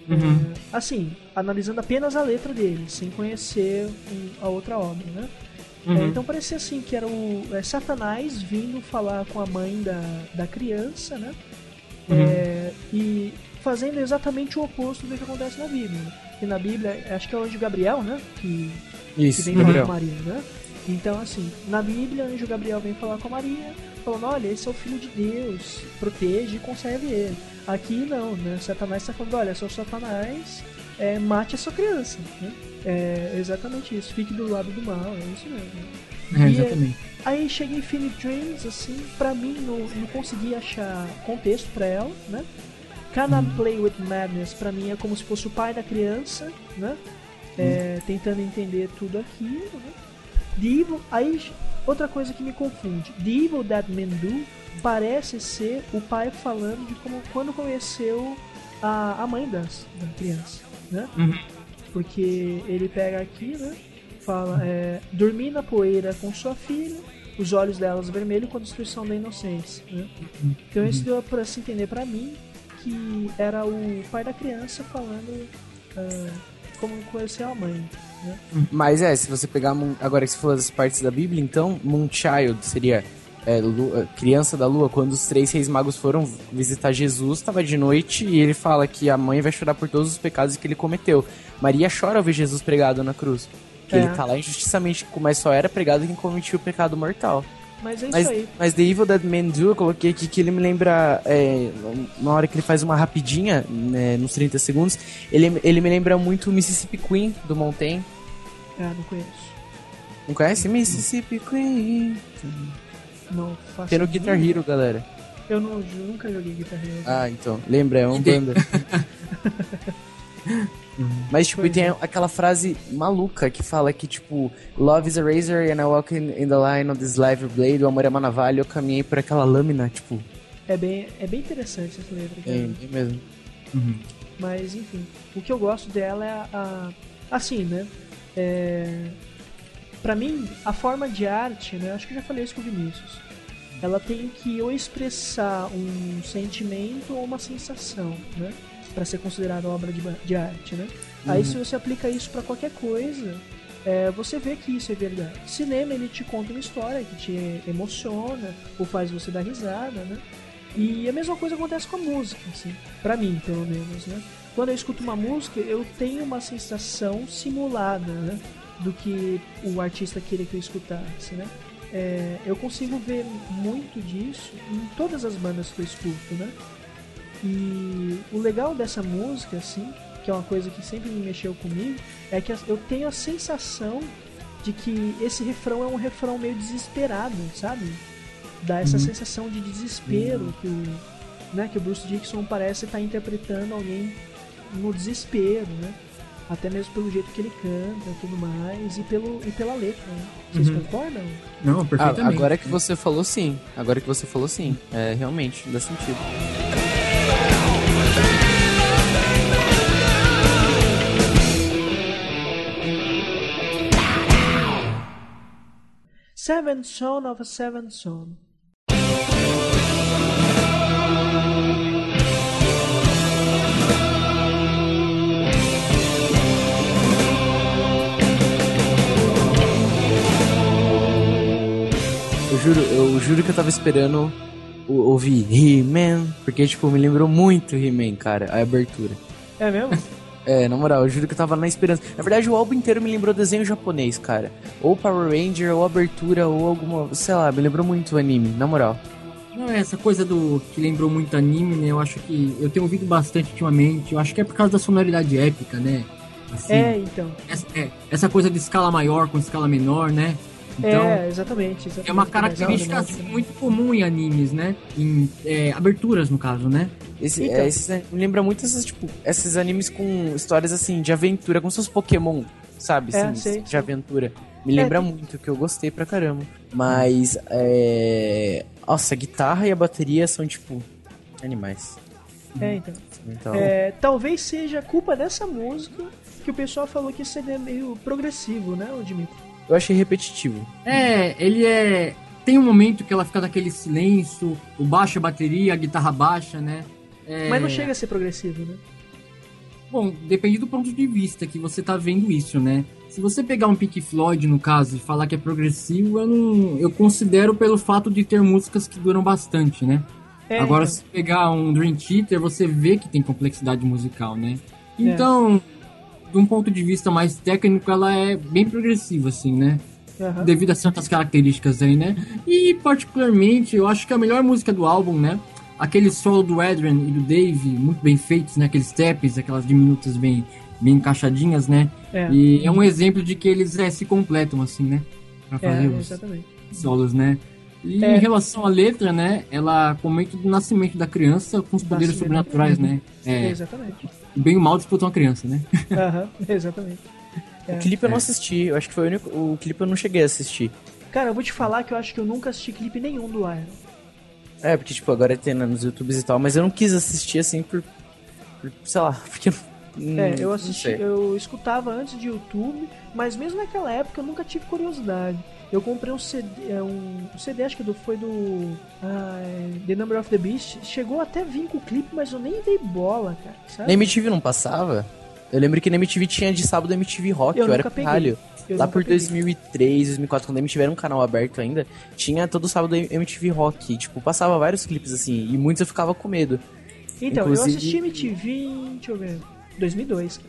Uhum. Assim, analisando apenas a letra dele, sem conhecer um- a outra obra, né? Uhum. É, então parecia assim que era o é, Satanás vindo falar com a mãe da, da criança, né? Uhum. É, e fazendo exatamente o oposto do que acontece na Bíblia. né? Que na Bíblia, acho que é o anjo Gabriel, né? Que, que Isso, vem falar Gabriel. Maria, né? Então, assim, na Bíblia, o anjo Gabriel vem falar com a Maria, falando: olha, esse é o filho de Deus, protege e conserve ele. Aqui não, né? Satanás está falando: olha, sou Satanás, é, mate a sua criança. Né? É exatamente isso, fique do lado do mal, é isso mesmo. É, E, exatamente. Aí chega em Infinite Dreams, assim, pra mim não, não consegui achar contexto pra ela, né? Cannot Play with Madness pra mim é como se fosse o pai da criança, né? É, tentando entender tudo aquilo, né? The Evil, aí outra coisa que me confunde, The Evil That Men Do parece ser o pai falando de como quando conheceu a, a mãe das, da criança, né? Uhum. Porque ele pega aqui, né? Fala, é, dormir na poeira com sua filha, os olhos delas vermelhos com a destruição da inocência. Né? Então isso deu pra se entender pra mim que era o pai da criança falando ah, como conheceu a mãe. Né? Mas é, se você pegar. Moon- Agora que você falou das partes da Bíblia, então, Moonchild seria é, lu- é, criança da lua. Quando os três reis magos foram visitar Jesus, estava de noite e ele fala que a mãe vai chorar por todos os pecados que ele cometeu. Maria chora ao ver Jesus pregado na cruz. Que É. ele tá lá injustamente, mas só era pregado quem cometia o pecado mortal. Mas é isso Mas, aí. mas The Evil Dead Man Do, eu coloquei aqui que ele me lembra, é, na hora que ele faz uma rapidinha, né, nos 30 segundos, ele, ele me lembra muito o Mississippi Queen, do Montaigne. Ah, não conheço. Não conhece? Mississippi Queen. Não faço Tem no. Guitar Hero, galera. Eu não, eu nunca joguei Guitar Hero. Ah, então. Lembra, é uma banda. <laughs> Mas, tipo, e tem aquela frase maluca que fala que, tipo, Love is a razor and I walk in, in the line of this live blade, o amor é uma navalha, eu caminhei por aquela lâmina, tipo, É, bem, é bem interessante essa letra. é, é mesmo. Mas enfim, o que eu gosto dela é a. a- assim, né? É, pra mim, a forma de arte, né? Acho que eu já falei isso com o Vinícius. Ela tem que ou expressar um sentimento ou uma sensação, né? Pra ser considerada obra de, de arte, né? Aí se você aplica isso pra qualquer coisa, é, você vê que isso é verdade. Cinema ele te conta uma história que te emociona ou faz você dar risada, né? E a mesma coisa acontece com a música, assim, para mim, pelo menos, né? Quando eu escuto uma música, eu tenho uma sensação simulada, né? Do que o artista queria que eu escutasse, né? É, eu consigo ver muito disso em todas as bandas que eu escuto, né? E o legal dessa música, assim, que é uma coisa que sempre me mexeu comigo, é que eu tenho a sensação de que esse refrão é um refrão meio desesperado, sabe? Dá essa sensação de desespero que, o, né, que o Bruce Dixon parece estar interpretando alguém no desespero, né? Até mesmo pelo jeito que ele canta e tudo mais, e, pelo, e pela letra, né? Vocês concordam? Não, Ah, perfeitamente. agora que você falou sim. Agora que você falou sim. É, realmente, dá sentido. Seventh Son of a Seventh Son. Eu juro, eu juro que eu tava esperando ouvir He-Man, porque, tipo, me lembrou muito He-Man, cara, a abertura. É mesmo? <laughs> É, na moral, eu juro que eu tava na esperança. Na verdade, o álbum inteiro me lembrou desenho japonês, cara. Ou Power Ranger, ou abertura, ou alguma. sei lá, me lembrou muito o anime, na moral. Não, é essa coisa do que lembrou muito anime, né? Eu acho que eu tenho ouvido bastante ultimamente. Eu acho que é por causa da sonoridade épica, né? Assim, É, então. essa, é, essa coisa de escala maior com escala menor, né? Então, é, exatamente, exatamente. é uma característica assim, muito comum em animes, né? Em é, aberturas, no caso, né? Esse, Então. é, esses, me lembra muito esses, tipo, esses animes com histórias assim, de aventura, como se fosse Pokémon, sabe? É, assim, sei, de sei. aventura. Me lembra É, muito, que eu gostei pra caramba. Mas, é... Nossa, a guitarra e a bateria são, tipo, animais. É, então. Então, É, talvez seja culpa dessa música que o pessoal falou que seria meio progressivo, né, o Dimitri? Eu achei repetitivo. É, ele é. Tem um momento que ela fica naquele silêncio, o baixo, a bateria, a guitarra baixa, né? É, Mas não chega a ser progressivo, né? Bom, depende do ponto de vista que você tá vendo isso, né? Se você pegar um Pink Floyd, no caso, e falar que é progressivo, eu não. Eu considero pelo fato de ter músicas que duram bastante, né? É, Agora, então. se pegar um Dream Theater, você vê que tem complexidade musical, né? É. De um ponto de vista mais técnico, ela é bem progressiva, assim, né? Aham. Devido a certas características aí, né? E, particularmente, eu acho que a melhor música do álbum, né? Aquele solo do Adrian e do Dave, muito bem feitos, né? Aqueles taps, aquelas diminutas bem, bem encaixadinhas, né? É. E é um exemplo de que eles é, se completam, assim, né? Pra fazer É, os exatamente. solos, né? E É. em relação à letra, né? Ela comenta do nascimento da criança com os poderes sobrenaturais, né? É, Exatamente. O bem e o mal disputam a criança, né? Aham, <laughs> exatamente. O clipe eu não assisti, eu acho que foi o único. O clipe eu não cheguei a assistir. Cara, eu vou te falar que eu acho que eu nunca assisti clipe nenhum do Iron. É, porque, tipo, agora tem nos YouTubes e tal, mas eu não quis assistir assim por. por sei lá, <laughs> porque. hum, É, eu assisti, eu escutava antes de YouTube, mas mesmo naquela época eu nunca tive curiosidade. Eu comprei um CD, é, um, um CD acho que do, foi do é, The Number of the Beast. Chegou até vir com o clipe, mas eu nem dei bola, cara. Sabe? Na MTV não passava? Eu lembro que na MTV tinha de sábado MTV Rock, Eu eu, era pirralho. Eu Lá por peguei. 2003, 2004, quando a MTV era um canal aberto ainda, tinha todo sábado MTV Rock. Tipo, passava vários clipes assim, e muitos eu ficava com medo. Então, eu Inclusive- assisti MTV em, deixa eu ver, 2002. cara.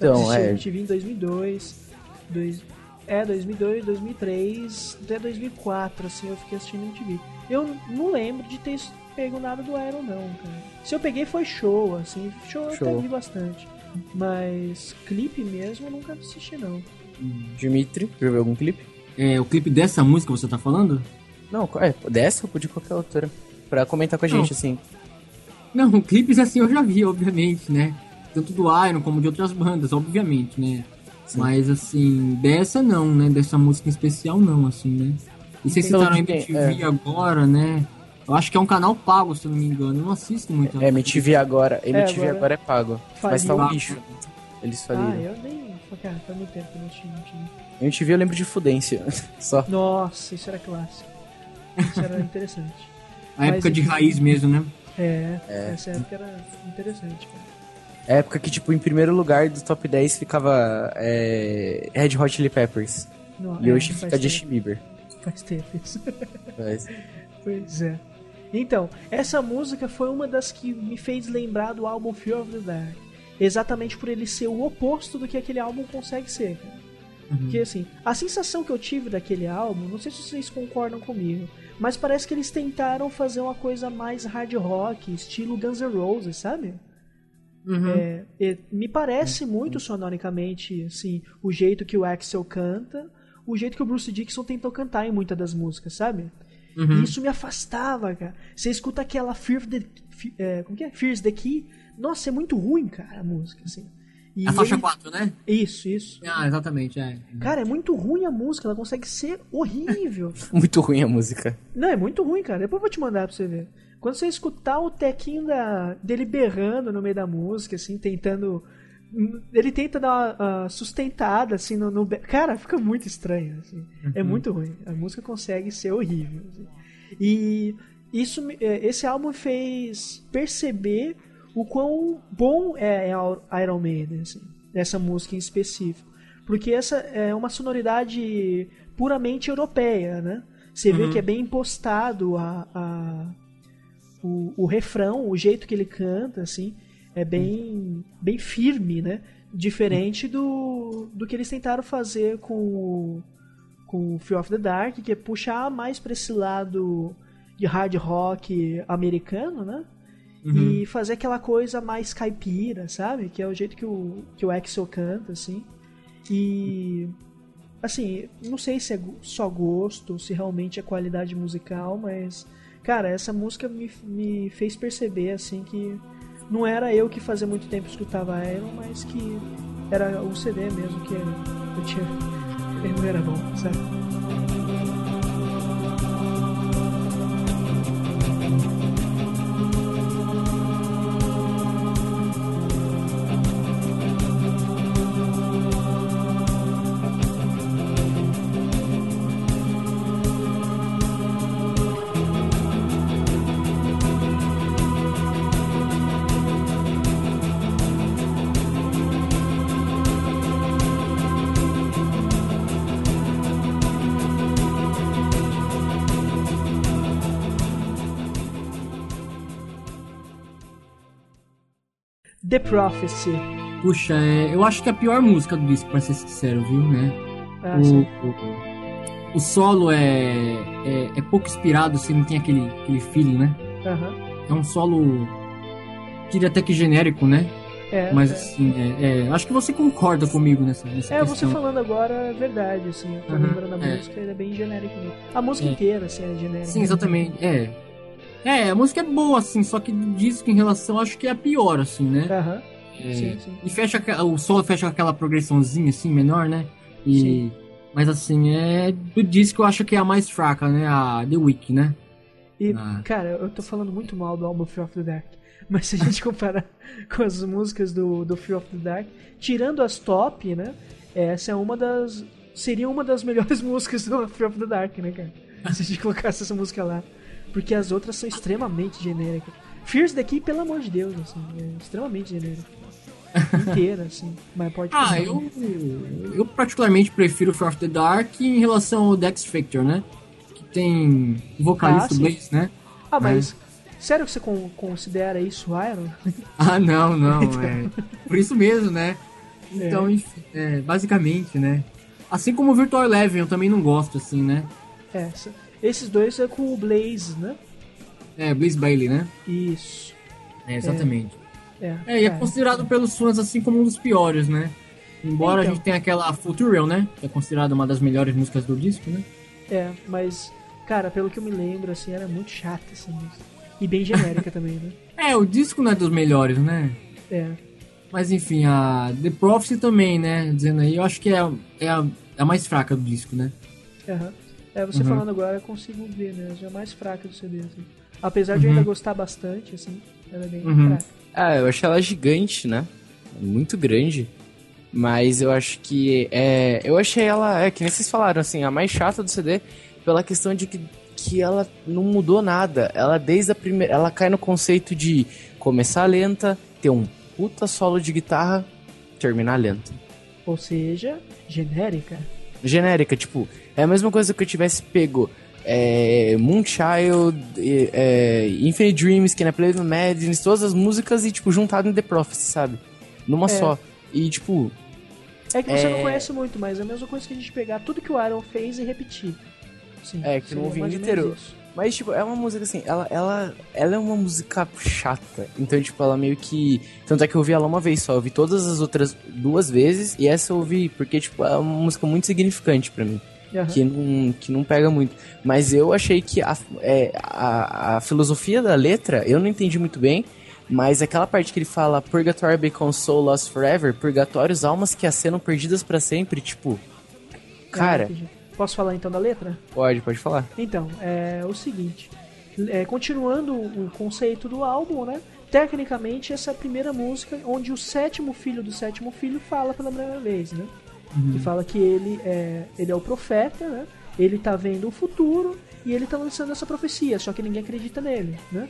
Eu Então, assisti é. MTV em 2002, dois, é, 2002, 2003, até 2004, assim, eu fiquei assistindo MTV. Eu não lembro de ter pego nada do Iron, não, cara. Se eu peguei foi show, assim, show, eu até Show. vi bastante. Mas clipe mesmo eu nunca assisti, não. Dimitri, já viu algum clipe? É, o clipe dessa música você tá falando? Não, é, dessa ou de qualquer outra. Pra comentar com a Não. gente, assim. Não, <laughs> clipes assim eu já vi, obviamente, né? Tanto do Iron como de outras bandas, obviamente, né? Mas assim, dessa não, né? Dessa música em especial não, assim, né? E vocês citaram de? MTV agora, né? Eu acho que é um canal pago, se eu não me engano. Eu não assisto muito. É, MTV agora. MTV agora- agora, é pago. Mas tá um Faliu. lixo. Eles Ah, faliram. eu nem. Cara, faz muito tempo que eu não assisti MTV. MTV eu lembro de Fudência. <laughs> Só. Nossa, isso era clássico. Isso era interessante. <laughs> A época mas de enfim. raiz mesmo, né? É, essa época era interessante, cara. Época que, tipo, em primeiro lugar do top 10 ficava é, Red Hot Chili Peppers. Não, E é, hoje fica Justin Bieber. Faz tempo isso. Mas- pois é. Então, essa música foi uma das que me fez lembrar do álbum Fear of the Dark. Exatamente por ele ser o oposto do que aquele álbum consegue ser, cara. Porque assim, a sensação que eu tive daquele álbum, não sei se vocês concordam comigo, mas parece que eles tentaram fazer uma coisa mais hard rock, estilo Guns N' Roses, sabe? É, é, me parece muito sonoricamente assim, o jeito que o Axel canta, o jeito que o Bruce Dixon tentou cantar em muitas das músicas, sabe? Uhum. E isso me afastava, cara. Você escuta aquela Fear the, é, como que é? Fears the Key. Nossa, é muito ruim, cara, a música, assim. E A faixa ele- 4, né? Isso, isso. Ah, exatamente, é. Cara, é muito ruim a música, ela consegue ser horrível. <laughs> Muito ruim a música. Não, é muito ruim, cara. Depois eu vou te mandar pra você ver. Quando você escutar o tequinho da, dele berrando no meio da música, assim, tentando. Ele tenta dar uma, uma sustentada, assim, no, no Cara, fica muito estranho, assim. É muito ruim. A música consegue ser horrível. assim. E isso, é, esse álbum fez perceber o quão bom é a Iron Maiden, assim, essa música em específico. Porque essa é uma sonoridade puramente europeia, né? Você vê que é bem impostado a, a- o, o refrão, o jeito que ele canta, assim, é bem, bem firme, né? Diferente do, do que eles tentaram fazer com o, com o Fear of the Dark, que é puxar mais pra esse lado de hard rock americano, né? E fazer aquela coisa mais caipira, sabe? Que é o jeito que o, que o Axel canta, assim. E. Assim, não sei se é só gosto, se realmente é qualidade musical, mas. Cara, essa música me, me fez perceber, assim, que não era eu que fazia muito tempo escutava Iron, mas que era o CD mesmo que eu tinha. Ele não era bom, sabe? The Prophecy. Puxa, é, eu acho que é a pior música do disco, pra ser sincero, viu, né? Ah, o, o, solo é, é, é pouco inspirado, assim, não tem aquele, aquele feeling, né? Aham. É um solo, diria até que genérico, né? É, Mas é. assim, é, é, acho que você concorda comigo nessa, nessa É, você questão. falando agora é verdade, assim, eu tô Aham, lembrando da é. música, ele é bem genérico mesmo. A música inteira, assim, é genérica. Sim, exatamente. É. É, a música é boa, assim, só que do disco em relação, acho que é a pior, assim, né? Aham, É, sim, sim. E fecha o solo fecha com aquela progressãozinha assim, menor, né? E Sim. mas assim, é do disco eu acho que é a mais fraca, né? A The Week, né? E, Ah. cara, eu tô falando muito mal do álbum Fear of the Dark. <laughs> Mas se a gente comparar <laughs> com as músicas do, do Fear of the Dark, tirando as top, né? Essa é uma das. Seria uma das <laughs> melhores músicas do Fear of the Dark, né, cara? Se a gente colocasse essa música lá. Porque as outras são extremamente genéricas. Fears daqui, pelo amor de Deus, assim, é extremamente genérica. Inteira, <laughs> assim. Mas pode Ah, eu eu particularmente prefiro Fear of the Dark em relação ao Dex Factor, né? Que tem vocalista Ah. Blaze, né? Ah, mas. Sério que você con- considera isso Iron? <laughs> Ah, não, não, é. Por isso mesmo, né? Então, enfim, é, basicamente, né? Assim como o Virtual Eleven, eu também não gosto, assim, né? É, esses dois é com o Blaze, né? É, Blaze Bailey, né? Isso. É, exatamente. É, É, e é cara. considerado pelos fãs assim como um dos piores, né? Embora Então. a gente tenha aquela Futural, né? Que é considerada uma das melhores músicas do disco, né? É, mas, cara, pelo que eu me lembro, assim, era muito chata essa música. E bem genérica <laughs> também, né? É, o disco não é dos melhores, né? É. Mas enfim, a The Prophecy também, né? Dizendo aí, eu acho que é, a- é, a, é a mais fraca do disco, né? aham. É, você Uhum. falando agora, eu consigo ver, né? Já é mais fraca do CD, assim. Apesar de eu ainda gostar bastante, assim, ela é bem Uhum. fraca. Ah, eu achei ela gigante, né? Muito grande. Mas eu acho que é. Eu achei ela, é que nem vocês falaram, assim, a mais chata do CD pela questão de que, que ela não mudou nada. Ela desde a primeira. Ela cai no conceito de começar lenta, ter um puta solo de guitarra, terminar lento. Ou seja, genérica. Genérica, tipo, é a mesma coisa que eu tivesse pego é, Moonchild, é, Infinite Dreams, que na Play Madness, todas as músicas e, tipo, juntado em The Prophecy, sabe? Numa É. só. E, tipo, É que você É. não conhece muito, mas é a mesma coisa que a gente pegar tudo que o Iron fez e repetir. Sim, É, que não ouvi inteiro. isso. Mas, tipo, é uma música assim, ela, ela, ela é uma música chata. Então, tipo, ela meio que. Tanto é que eu ouvi ela uma vez só. Eu ouvi todas as outras duas vezes. E essa eu ouvi, porque, tipo, é uma música muito significante pra mim. Aham. Que não, que não pega muito. Mas eu achei que a, é, a, a filosofia da letra, eu não entendi muito bem. Mas aquela parte que ele fala Purgatory Become Soul Lost Forever, Purgatórios, almas que acenam perdidas pra sempre, tipo. Cara, entendi. Posso falar então da letra? pode, pode falar. Então, é o seguinte. é, continuando o conceito do álbum, né? Tecnicamente, essa é a primeira música onde o sétimo filho do sétimo filho fala pela primeira vez, né? E fala que ele é, ele é o profeta, né? Ele tá vendo o futuro e ele tá lançando essa profecia, só que ninguém acredita nele, né?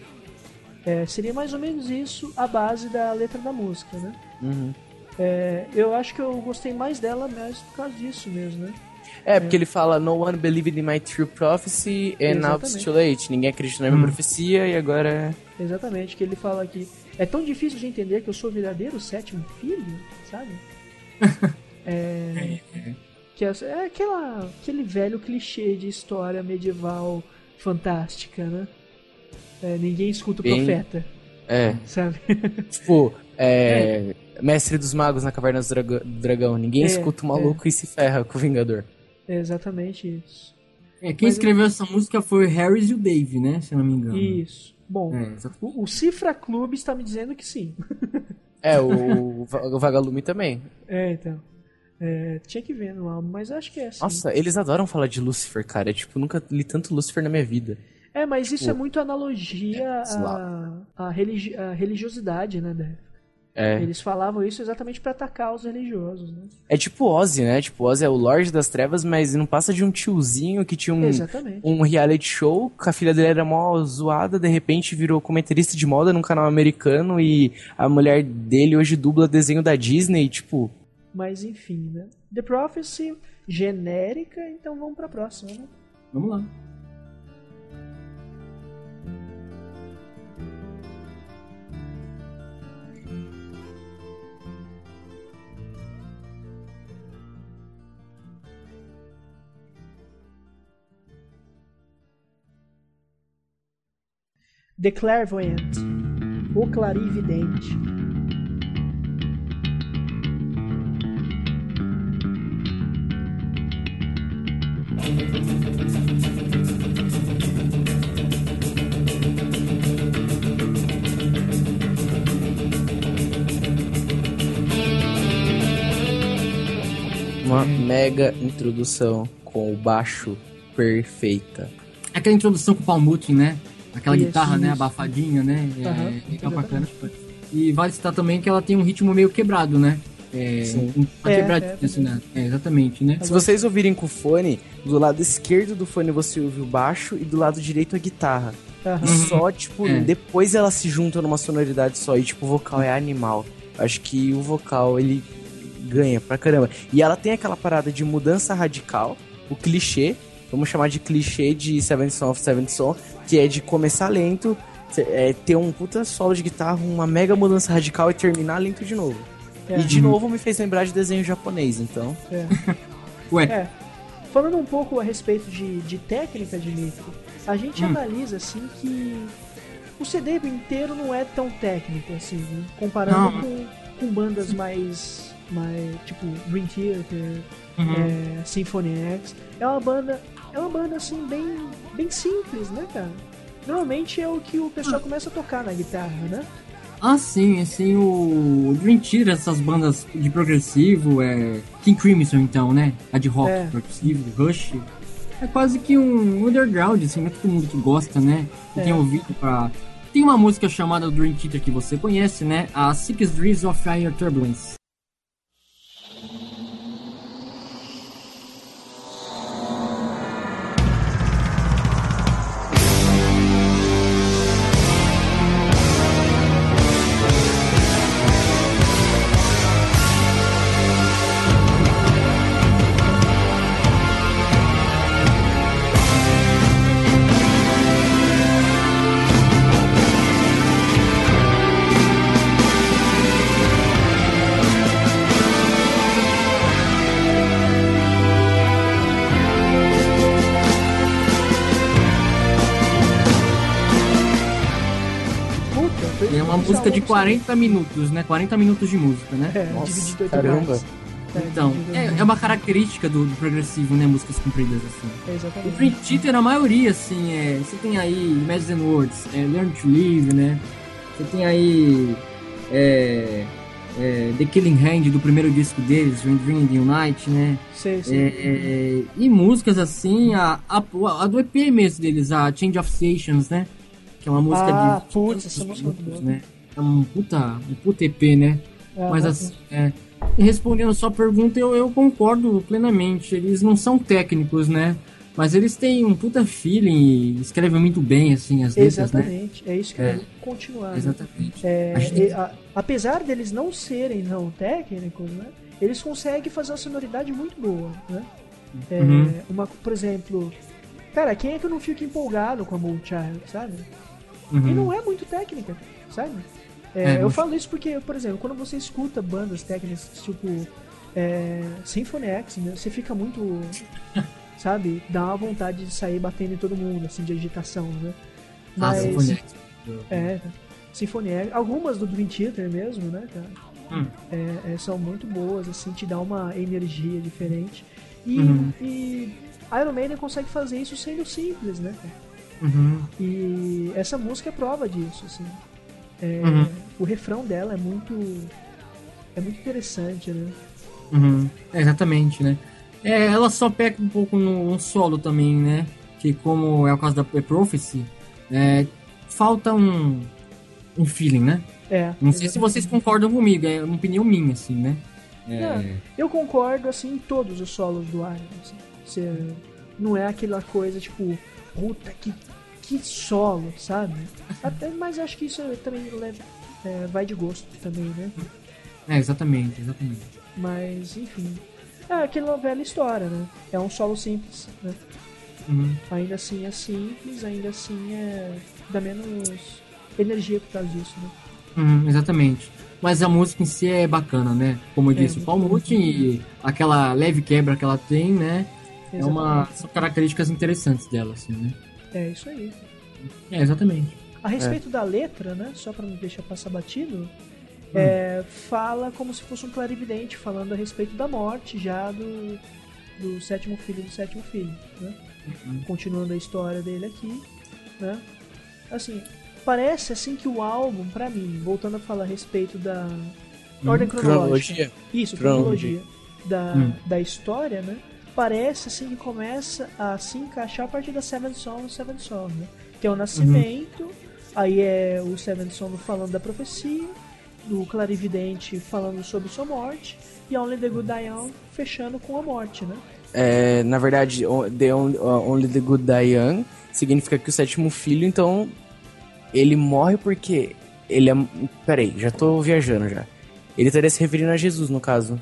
É, seria mais ou menos isso a base da letra da música, né? Uhum. É, eu acho que eu gostei mais dela mais por causa disso mesmo, né? É, porque ele fala No one believed in my true prophecy and now it's too late. Ninguém acredita na minha profecia e agora... Exatamente, que ele fala aqui. É tão difícil de entender que eu sou o verdadeiro sétimo filho, sabe? <laughs> É. Que é, é aquela, aquele velho clichê de história medieval fantástica, né? É, ninguém escuta o Bem- profeta, É, sabe? <laughs> tipo, é... Mestre dos Magos na Caverna do Dragão. Ninguém É, escuta o maluco e se ferra com o Vingador. É exatamente isso. É, quem Mas escreveu essa música foi o Harris e o Dave, né? Se eu não me engano. Isso. Bom, É, o, o Cifra Clube está me dizendo que sim. É, o, o Vagalume também. É, então. É, tinha que ver no álbum, mas acho que é assim. Nossa, eles adoram falar de Lucifer, cara. Eu, tipo, nunca li tanto Lucifer na minha vida. É, mas isso tipo, é muito analogia à, Slava. à, religi- à religiosidade, né? É. Eles falavam isso exatamente pra atacar os religiosos, né? É tipo Ozzy, né? Tipo, Ozzy é o Lorde das Trevas, mas não passa de um tiozinho que tinha um, Exatamente. um reality show, que a filha dele era mó zoada, de repente virou comentarista de moda num canal americano e a mulher dele hoje dubla desenho da Disney, tipo... Mas enfim, né? The Prophecy, genérica, então vamos pra próxima, né? Vamos lá. The Clairvoyant, o Clarividente. Uma mega introdução com o baixo perfeita. Aquela introdução com o Paul Mutin, né? Aquela Isso, guitarra, né? isso. Abafadinha, né? É, Aham, legal pra exatamente. caramba. E vale citar também que ela tem um ritmo meio quebrado, né? É, Sim. um, uma É, quebradinha, é, assim, né? É, exatamente, né? Se vocês ouvirem com o fone, do lado esquerdo do fone você ouve o baixo e do lado direito a guitarra. Aham. E só, tipo, É. depois ela se junta numa sonoridade só. E, tipo, o vocal é animal. Acho que o vocal, ele ganha pra caramba. E ela tem aquela parada de mudança radical, o clichê, vamos chamar de clichê de Seven Son of Seven Son, que é de começar lento, é, ter um puta solo de guitarra, uma mega mudança radical e terminar lento de novo. É. E de novo me fez lembrar de desenho japonês, então. É. <laughs> Ué, É. Falando um pouco a respeito de, de técnica de Nitro, a gente Hum. analisa assim que o CD inteiro não é tão técnico assim, né? comparando com, com bandas mais, mais tipo Dream Theater, Uhum. é, Symphony X. É uma banda, é uma banda assim bem, bem simples, né, cara? Normalmente é o que o pessoal começa a tocar na guitarra, né? Ah, sim, assim, o Dream Theater, essas bandas de progressivo, é King Crimson, então, né? A de rock É. progressivo, Rush. É quase que um underground, assim, não é todo mundo que gosta, né? E É. tem ouvido pra... Tem uma música chamada Dream Theater que você conhece, né? A Six Degrees of Fire Turbulence. 40 minutos, né? 40 minutos de música, né? É, Nossa, dividido oito caramba. partes. É, Então, é, é uma característica do, do progressivo, né? Músicas compridas, assim. É, O exatamente. Dream Theater, a maioria, assim, é, você tem aí Imagine Words, é, Learn to Live, né? Você tem aí é, é, The Killing Hand, do primeiro disco deles, When Dream Night, né? Sei, sei. É, é, e músicas assim, a, a, a do EP mesmo deles, a Change of Stations, né? Que é uma música Ah, de... putz, essa música é muito boa. né? É um puta, um puta EP, né? Ah, Mas ah, assim, é, respondendo a sua pergunta, eu, eu concordo plenamente. Eles não são técnicos, né? Mas eles têm um puta feeling e escrevem muito bem, assim, as letras, né? Exatamente, é isso que eu É. vou continuar. né? Exatamente. É, A gente- e, a- apesar deles não serem não técnicos, né, eles conseguem fazer uma sonoridade muito boa, né? É, Uhum. uma, por exemplo, cara, quem é que não fica empolgado com a Moonchild, sabe? Uhum. E não é muito técnica, sabe? É, É, eu falo isso porque, por exemplo, quando você escuta bandas técnicas tipo é, Symphony X, né, você fica muito, <laughs> sabe, dá uma vontade de sair batendo em todo mundo, assim, de agitação, né? Ah, Mas, Symphony X. é, Symphony X, algumas do Dream Theater mesmo, né, cara? Hum. É, é, são muito boas, assim, te dá uma energia diferente. E, Uhum. e Iron Maiden consegue fazer isso sendo simples, né, cara? Uhum. E essa música é prova disso, assim. É, Uhum. o refrão dela é muito. É muito interessante, né? Uhum. É, exatamente, né? É, ela só peca um pouco no, no solo também, né? Que como é o caso da Prophecy, é, falta um, um feeling, né? É. Não sei se vocês concordam comigo, é uma opinião minha, assim, né? É, É, eu concordo, assim, em todos os solos do Iron. Assim. Você- não é aquela coisa, tipo, puta, que, que solo, sabe? Até, mas acho que isso também leva- é, vai de gosto também, né? é, exatamente, exatamente. Mas, enfim. É aquela velha história, né? É um solo simples, né? Uhum. Ainda assim é simples, ainda assim é. dá menos energia por causa disso, né? Uhum, exatamente. Mas a música em si é bacana, né? Como eu É, disse, o Mutin e aquela leve quebra que ela tem, né? É uma, Exatamente. são características interessantes dela, assim, né? É isso aí. É, exatamente. A respeito da letra, né? Só pra não deixar passar batido, é, fala como se fosse um clarividente falando a respeito da morte já do, do sétimo filho do sétimo filho, né? Continuando a história dele aqui, né? Assim, parece assim que o álbum, pra mim, voltando a falar a respeito da ordem cronológica, Cronologia. isso, Cronologia. cronologia da, Hum. da história, né? Parece assim que começa a se encaixar a partir da Seven Song, Seven Song, né? Que é o nascimento, aí é o Seven Song falando da profecia, do clarividente falando sobre sua morte, e Only the Good Die Young fechando com a morte, né? É, na verdade, The Only, Only the Good Die Young significa que o sétimo filho, então, ele morre porque ele é... Peraí, já tô viajando já. Ele estaria se referindo a Jesus, no caso.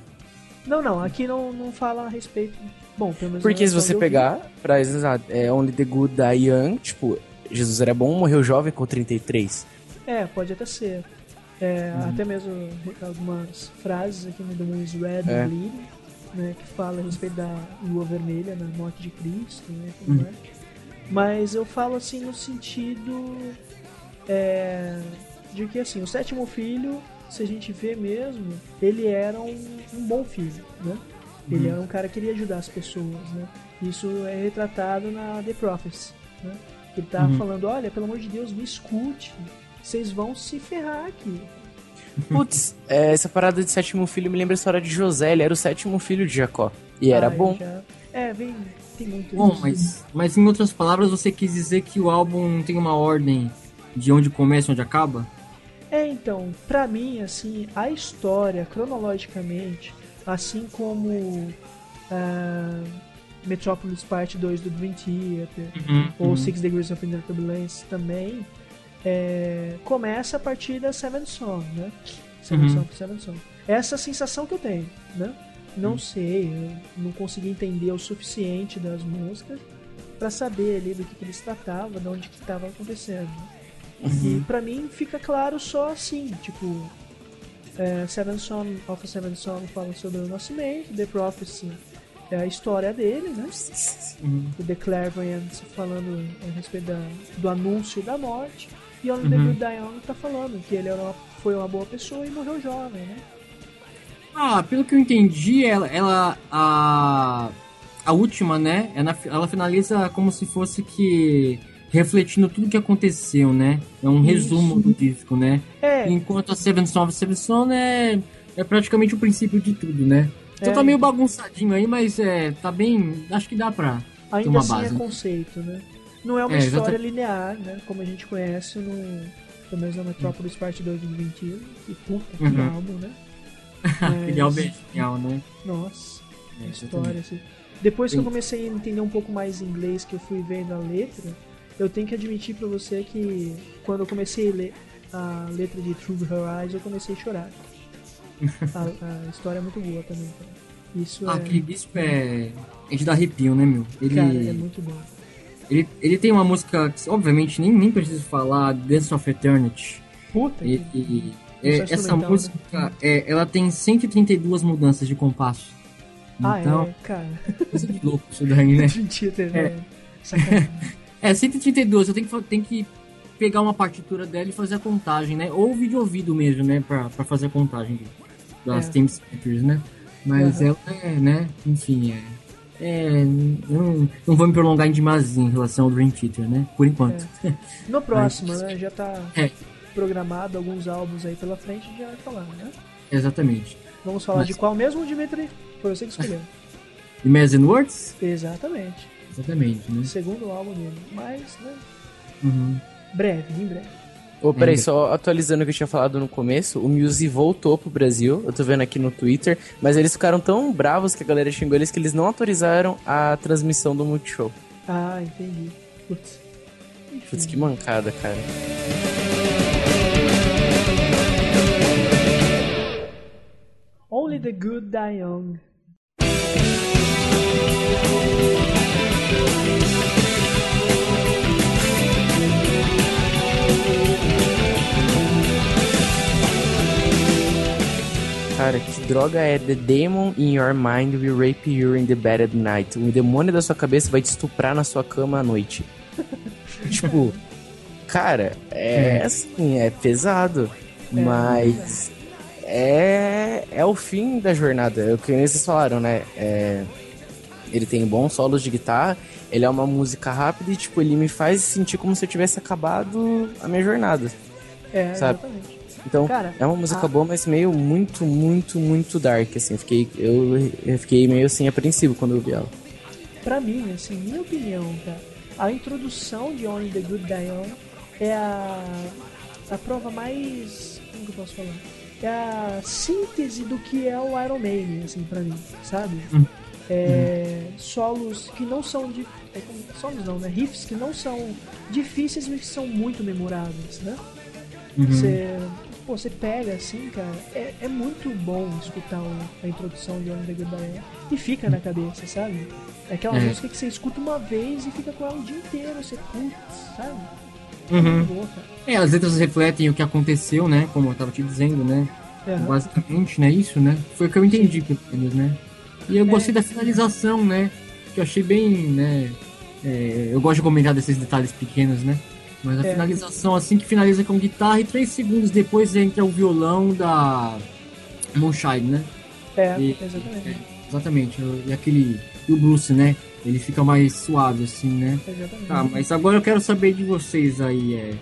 Não, não, aqui não, não fala a respeito. Bom, pelo menos Porque se você eu vi. pegar, pra exato, é Only the Good Die Young, tipo, Jesus era bom, morreu jovem com 33. É, pode até ser. É, Uhum. Até mesmo algumas frases aqui no The Red É. né, que fala a respeito da lua vermelha na morte de Cristo, né, Uhum. Mas eu falo assim no sentido é, de que assim, o sétimo filho, se a gente vê mesmo, ele era um, um bom filho, né? Ele era um cara que queria ajudar as pessoas, né? Isso é retratado na The Prophecy, né? Ele tá Uhum. falando, olha, pelo amor de Deus, me escute. Vocês vão se ferrar aqui. <laughs> Putz, é, essa parada de sétimo filho me lembra a história de José, ele era o sétimo filho de Jacó. E era Ah, bom. já- É, vem, tem muito Bom, isso. mas, mas em outras palavras, você quis dizer que o álbum tem uma ordem de onde começa e onde acaba? É, então, pra mim, assim, a história, cronologicamente, assim como ah, Metropolis Parte 2 do Dream Theater, ou Six Degrees of Inner Turbulence também, é, começa a partir da Seven Song, né? Seven Uhum. Song Seven Song. Essa é a sensação que eu tenho, né? Não sei, eu não consegui entender o suficiente das músicas pra saber ali do que, que eles tratavam, de onde que estava acontecendo. né? E pra mim fica claro só assim, tipo, é, Seven Son of Seven Son fala sobre o nascimento, The Prophecy é a história dele, né? O The Clairvoyant falando a respeito da- do anúncio da morte. E Only the Good Die Young tá falando que ele era uma- foi uma boa pessoa e morreu jovem, né? Ah, pelo que eu entendi, ela, ela a, a última, né? Ela, ela finaliza como se fosse que refletindo tudo que aconteceu, né? É um resumo do disco, né? É, Enquanto a Seven Son of Seven Son é, é praticamente o princípio de tudo, né? Então É. tá meio bagunçadinho aí, mas é, tá bem. Acho que dá pra. ter ainda uma assim base. é conceito, né? Não é uma É, história linear, né? Como a gente conhece no. Pelo menos na Metropolis Parte 2 do 21. Que puta que Uhum. álbum, né? <laughs> Aquele álbum é genial, né? Nossa, É, história, assim. Depois que eu comecei a entender um pouco mais inglês, que eu fui vendo a letra, eu tenho que admitir pra você que quando eu comecei a ler a letra de Through Her Eyes, eu comecei a chorar. <laughs> a, a história é muito boa também, cara. Isso Ah, é, aquele disco é. É de dar arrepio, né, meu? Ele, cara, é muito bom. ele, ele tem uma música que, obviamente, nem, nem preciso falar, Dance of Eternity. Puta E, que... e- Só é, essa instrumental, música, é, ela tem 132 mudanças de compasso. Ah, Então, é, cara. coisa de louco isso daí, né? <laughs> Mentira, É. é. Sacanagem. É, 132, eu tenho que, tenho que pegar uma partitura dela e fazer a contagem, né? Ou vídeo ouvido mesmo, né? Pra, pra fazer a contagem das É. time speakers, né? Mas Aham. ela é, né? Enfim, é. É, eu não, não vou me prolongar em demasia em relação ao Dream Theater, né? Por enquanto. No <laughs> próximo, né? Já tá. É. programado alguns álbuns aí pela frente, já vai falar, né? Exatamente. Vamos falar Mas- de qual mesmo, Dimitri? Foi você que escolheu. <laughs> Imagine Words? Exatamente. Exatamente, né? Segundo álbum dele. Mas, né? Uhum. Breve, em breve. Ô, peraí, Ainda. só atualizando o que eu tinha falado no começo, o Muse voltou pro Brasil, eu tô vendo aqui no Twitter, mas eles ficaram tão bravos que a galera xingou eles que eles não autorizaram a transmissão do Multishow. Ah, entendi. Putz. Putz, que mancada, cara. Only the Good Die Young. Cara, que droga é The Demon in Your Mind Will Rape You in the Bed at Night. O demônio da sua cabeça vai te estuprar na sua cama à noite. <laughs> tipo, cara, é assim, é pesado, mas é, é o fim da jornada. É o que nem vocês falaram, né? É, ele tem bons solos de guitarra, ele é uma música rápida e, tipo, ele me faz sentir como se eu tivesse acabado a minha jornada. É, Sabe? exatamente. Então, Cara, é uma música a- boa, mas meio muito, muito, muito dark, assim. Eu fiquei, eu, eu fiquei meio assim apreensivo quando eu vi ela. Pra mim, assim, minha opinião, cara, a introdução de Only the Good Die Young é a, a prova mais. Como que eu posso falar? É a síntese do que é o Iron Maiden, assim, pra mim, sabe? É, solos que não são de. é solos não, né? Riffs que não são difíceis, mas que são muito memoráveis, né? Você, pô, você pega assim, cara, é, é muito bom escutar o- a introdução de Only the Good Die Young e fica na cabeça, sabe? É aquela É. música que você escuta uma vez e fica com ela o dia inteiro, você putz, sabe? É Uhum. boa. É, as letras refletem o que aconteceu, né? Como eu tava te dizendo, né? Aham. Basicamente, né? Isso, né? Foi o que eu entendi, pelo menos, né? E eu gostei da finalização, né? Que eu achei bem, né? é, eu gosto de comentar desses detalhes pequenos, né? Mas a É. finalização, assim que finaliza com guitarra e três segundos depois entra o violão da Moonshine, né? É, E- exatamente. Exatamente. E aquele. E o Bruce, né? Ele fica mais suave, assim, né? exatamente. Tá, mas agora eu quero saber de vocês aí, é.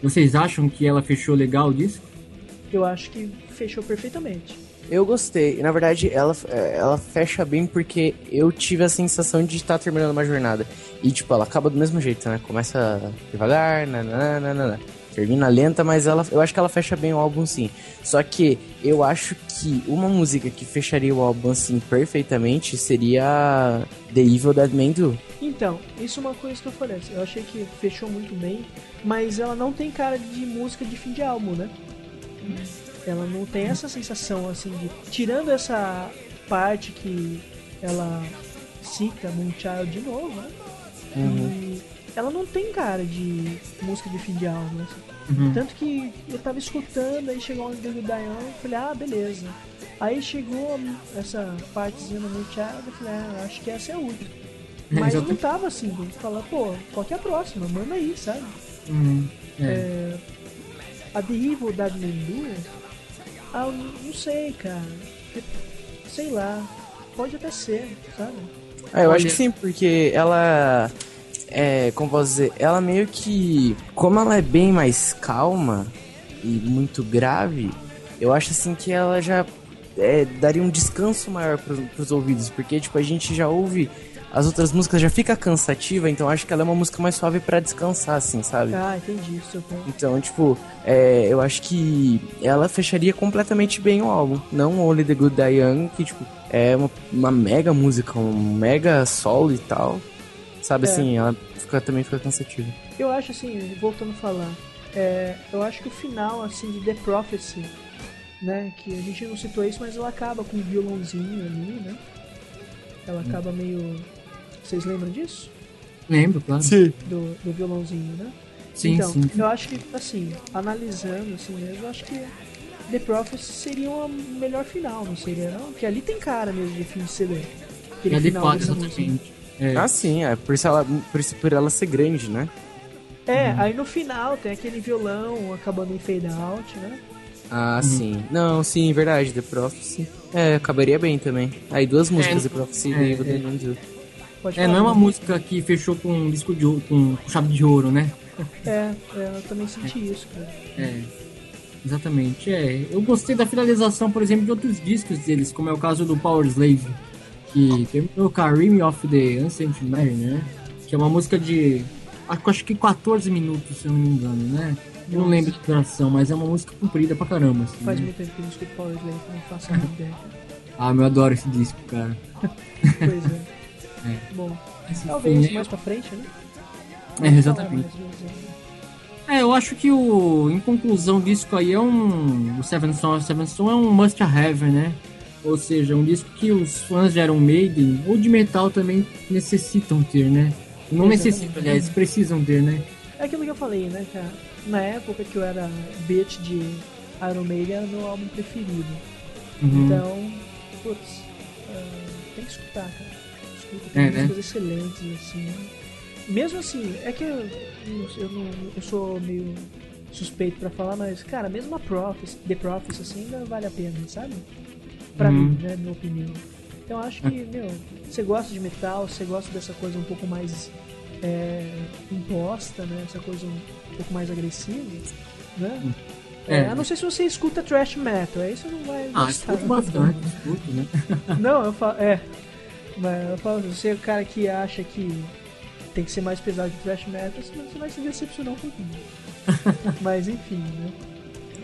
Vocês acham que ela fechou legal o disco? Eu acho que fechou perfeitamente. Eu gostei. Na verdade, ela, ela fecha bem porque eu tive a sensação de estar terminando uma jornada. E, tipo, ela acaba do mesmo jeito, né? Começa devagar, nananana. Termina lenta, mas ela, eu acho que ela fecha bem o álbum sim. Só que eu acho que uma música que fecharia o álbum assim perfeitamente seria The Evil Dead Man Do. Então, isso é uma coisa que eu falei. Eu achei que fechou muito bem, mas ela não tem cara de música de fim de álbum, né? Ela não tem essa sensação assim de. Tirando essa parte que ela cita Moonchild de novo, né? E ela não tem cara de música de fim de álbum, assim. Tanto que eu tava escutando, aí chegou o The Good Dion, eu falei, ah, beleza. Aí chegou essa partezinha do Moonchild, eu falei, ah, acho que essa é a última. Mas eu não tava assim, de falar, pô, qual que é a próxima? Manda aí, sabe? Hum, é. É, a The Evil da Mendura, ah, não sei, cara. Sei lá. Pode até ser, sabe? Ah, eu Olha- acho que sim, porque ela. É, como posso dizer, ela meio que. Como ela é bem mais calma e muito grave, eu acho assim que ela já é, daria um descanso maior pros, pros ouvidos, porque tipo, a gente já ouve as outras músicas, já fica cansativa, então acho que ela é uma música mais suave pra descansar, assim, sabe? Ah, entendi o seu ponto. Então, tipo, é, eu acho que ela fecharia completamente bem o álbum. Não Only the Good Die Young, que, tipo, é uma, uma mega música, um mega solo e tal. Sabe É. assim, ela fica, também fica cansativa. Eu acho assim, voltando a falar, é, eu acho que o final assim de The Prophecy, né, que a gente não citou isso, mas ela acaba com um violãozinho ali, né? Ela acaba meio, vocês lembram disso? Lembro, claro. Do, do violãozinho, né? Sim, então, sim. eu acho que assim, analisando assim mesmo, eu acho que The Prophecy seria uma melhor final, não seria não? Porque ali tem cara mesmo de fim de CD. É Aquele final música. exatamente. É, Ah, sim, é por, isso ela, por, isso- por ela ser grande, né? É, Uhum. aí no final tem aquele violão acabando em fade out, né? Ah, sim. Não, sim, verdade, The Prophecy. É, acabaria bem também. Aí duas músicas É, The Prophecy e é, The Evil é. Pode É, falar. não é uma música que fechou com um disco de ouro, com chave de ouro, né? É, é, eu também senti isso, cara. É, exatamente. É, eu gostei da finalização, por exemplo, de outros discos deles, como é o caso do Power Slave, que terminou com a Rim of the Ancient Mariner, né? Que é uma música de. Acho, que 14 minutos, se eu não me engano, né? Eu não lembro de duração, mas é uma música comprida pra caramba. Assim, Faz né? muito tempo que eu não escuto Power Slave, não faço ideia. <laughs> Ah, eu adoro esse disco, cara. Pois é. <laughs> É. Bom, Esse talvez filme- mais pra frente, né? É, exatamente. É, eu acho que o. Em conclusão, o disco aí é um. O Seven Son, Seven Son é um must have, né? Ou seja, um disco que os fãs de Iron Maiden ou de metal também necessitam ter, né? Não Exatamente. necessitam, aliás, precisam ter, né? É aquilo que eu falei, né, cara? Na época que eu era bitch de Iron Maiden, era meu álbum preferido. Uhum. Então, putz, ah, tem que escutar, cara. É, né? músicas excelentes, assim. Mesmo assim, é que eu, eu, não, eu sou meio suspeito pra falar, mas, cara, mesmo a Prophecy, The Prophecy, assim, ainda vale a pena, sabe? Pra Uhum. mim, né, minha opinião. Então eu acho que, meu, você gosta de metal, você gosta dessa coisa um pouco mais é, imposta, né? Essa coisa um pouco mais agressiva, né? É, É. a não ser se você escuta thrash metal, aí você não vai Ah, escuto bastante, escuto, né? Não, eu falo, é. Mas eu falo, você é o cara que acha que tem que ser mais pesado que thrash metal, você vai se decepcionar um pouquinho. <laughs> Mas enfim, né?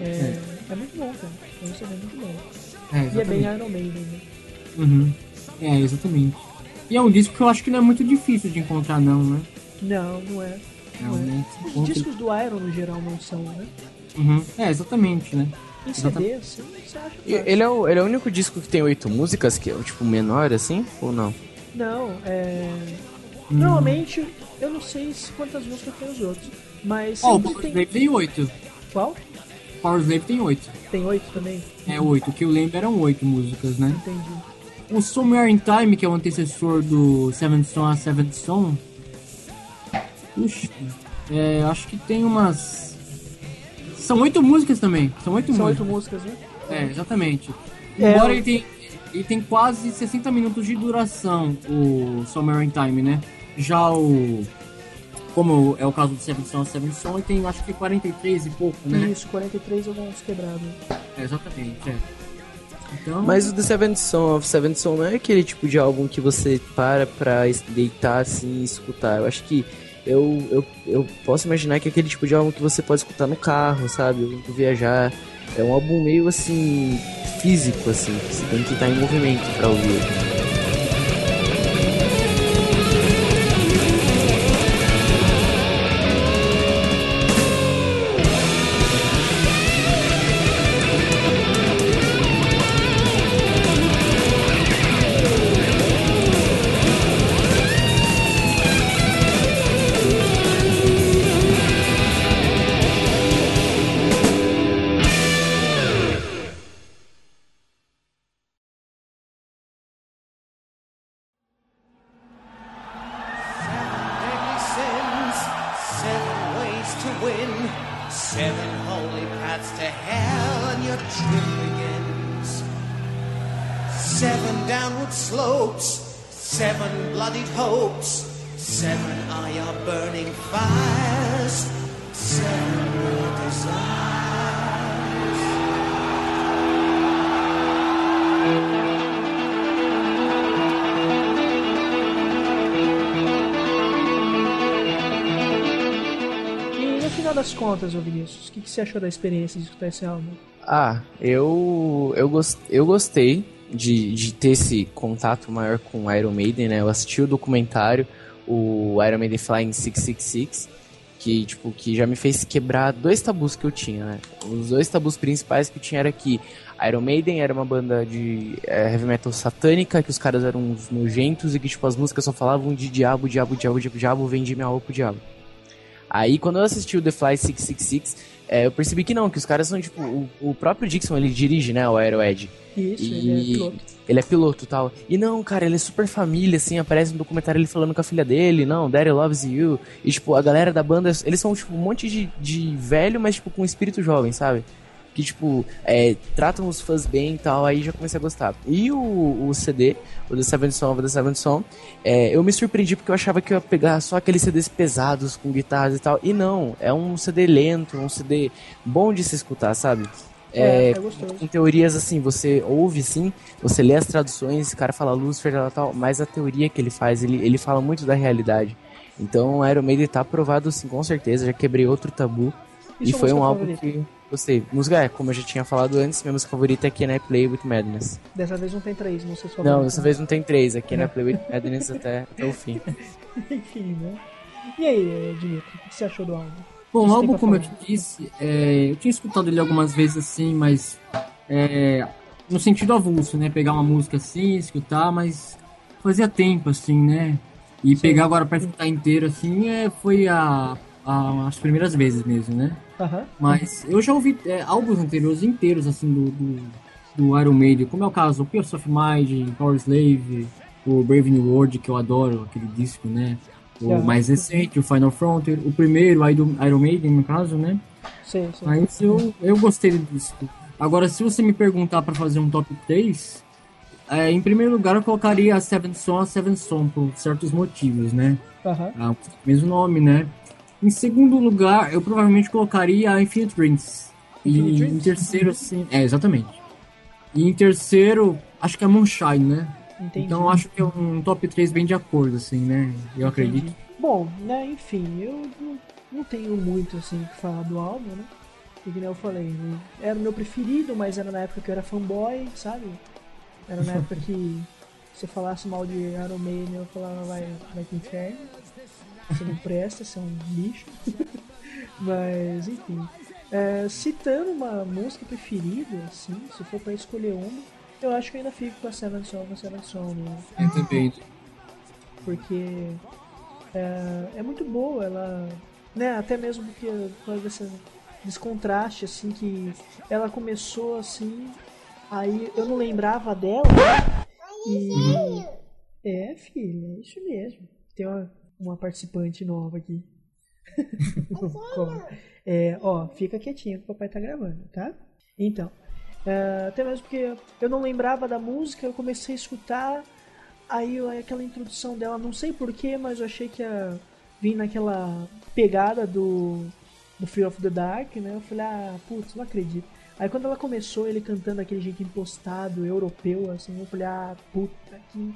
É, é. muito bom, cara. É um CD muito bom. É, E é bem. Iron Maiden, né? Uhum. É, exatamente. E é um disco que eu acho que não é muito difícil de encontrar, não, né? Não, não é. Não é. Realmente. Os discos do Iron no geral não são, né? Uhum. É, exatamente, né? Em. CD, assim, você acha fácil. Ele é, o, ele é o único disco que tem oito músicas, que é tipo menor assim, ou não? Não, é. Hum. Normalmente, eu não sei se quantas músicas tem os outros, mas Ó, o sempre Power tem. Slave tem oito. Qual? Power Slave tem oito. Tem oito também? É oito. O que eu lembro eram oito músicas, né? Entendi. O Somewhere in Time, que é o antecessor do Seventh Son a Seventh Son. Puxa, é, acho que tem umas. São oito músicas também. São oito São oito músicas. músicas, né? É, exatamente. É, Embora eu- ele, tem, ele tem quase 60 minutos de duração, o Somewhere in Time, né? Já o. Como é o caso do Seventh Son a Seventh Son, ele tem acho que 43 e pouco, né? Isso, 43 alguns quebrados. É, exatamente, é. Então. Mas o The Seventh Son of Seventh Son não é aquele tipo de álbum que você para pra deitar assim e escutar. Eu acho que eu, eu, eu posso imaginar que é aquele tipo de álbum que você pode escutar no carro, sabe? Viajar. É um álbum meio assim, físico, assim, você tem que estar em movimento pra ouvir. Você achou da experiência de escutar esse álbum? Ah, eu eu, gos- eu gostei de, de ter esse contato maior com Iron Maiden, né? Eu assisti o documentário, o Iron Maiden Flying 666, que tipo que já me fez quebrar dois tabus que eu tinha, né? Os dois tabus principais que eu tinha era que Iron Maiden era uma banda de é, heavy metal satânica, que os caras eram uns nojentos e que tipo as músicas só falavam de diabo, diabo, diabo, diabo, diabo, vendi minha alma pro diabo. Aí quando eu assisti o The Fly 666, é, eu percebi que não, que os caras são tipo. O, o próprio Dixon ele dirige, né? O Aeroed. Isso, E- ele é piloto. Ele é piloto e tal. E não, cara, ele é super família, assim, aparece no documentário ele falando com a filha dele, não, Daddy loves you. E, tipo, a galera da banda, eles são, tipo, um monte de, de velho, mas, tipo, com espírito jovem, sabe? Que, tipo, é, tratam os fãs bem e tal, aí já comecei a gostar. E o, o CD, o The Seventh Song, o The Seventh Song, é, eu me surpreendi porque eu achava que eu ia pegar só aqueles CDs pesados com guitarras e tal, e não, é um CD lento, um CD bom de se escutar, sabe? É, É, é com teorias assim, você ouve sim, você lê as traduções, o cara fala Lucifer tal, tal, mas a teoria que ele faz, ele, ele fala muito da realidade. Então, Iron Maiden tá aprovado sim, com certeza, já quebrei outro tabu. E E, foi um álbum favorita? que gostei. Música é, como eu já tinha falado antes, minha música favorita aqui é Play with Madness. Dessa vez não tem três, não sei se Não, dessa vez não tem três, aqui é Play with Madness até, até o fim. <laughs> Enfim, né? E aí, Dimitri, o que você achou do álbum? Bom, o álbum, como eu falar? te disse, é, eu tinha escutado ele algumas vezes assim, mas é, no sentido avulso, né? Pegar uma música assim, escutar, mas fazia tempo, assim, né? E pegar agora pra escutar inteiro, assim, é, foi a- as primeiras vezes mesmo, né? Aham. Mas eu já ouvi é, álbuns anteriores inteiros, assim, do, do, do Iron Maiden, como é o caso do Pierce of Mind, Power Slave, o Brave New World, que eu adoro, aquele disco, né? O Aham. mais recente, o Final Frontier, o primeiro, Iron Iron Maiden, no caso, né? Sei, sei. Mas eu, eu gostei do disco. Agora, se você me perguntar pra fazer um top 3, é, em primeiro lugar eu colocaria a Seven Son, a Seven Son, por certos motivos, né? Aham. Ah, o mesmo nome, né? Em segundo lugar, eu provavelmente colocaria a Infinite Dreams. Infinite E Dreams? em terceiro, assim. É, exatamente. E em terceiro, acho que é Moonshine, né? Entendi. Então acho que é um top 3 bem de acordo, assim, né? Eu acredito. Entendi. Bom, né, enfim, eu não, não tenho muito assim o que falar do álbum, né? E que nem eu falei, né, era o meu preferido, mas era na época que eu era fanboy, sabe? Era na época que se eu falasse mal de Iron Maiden, eu falava vai, vai pro inferno. Você não presta, você é um lixo. mas, enfim. É, citando uma música preferida, assim, se for pra escolher uma, eu acho que eu ainda fico com a Seven Song, a Seven Song, né? Eu também. porque é, é muito boa, ela, né, até mesmo porque por causa dessa, desse contraste, assim, que ela começou assim, aí eu não lembrava dela, né, e é, filha, é isso mesmo, tem uma, uma participante nova aqui. <laughs> é, ó, fica quietinho que o papai tá gravando, tá? Então, é, até mesmo porque eu não lembrava da música, eu comecei a escutar, Aí aquela introdução dela, não sei porquê, mas eu achei que ia vir naquela pegada do, do Fear of the Dark, né? Eu falei, ah, putz, não acredito. Aí quando ela começou, ele cantando aquele jeito impostado, europeu, assim, eu falei, ah, puta que.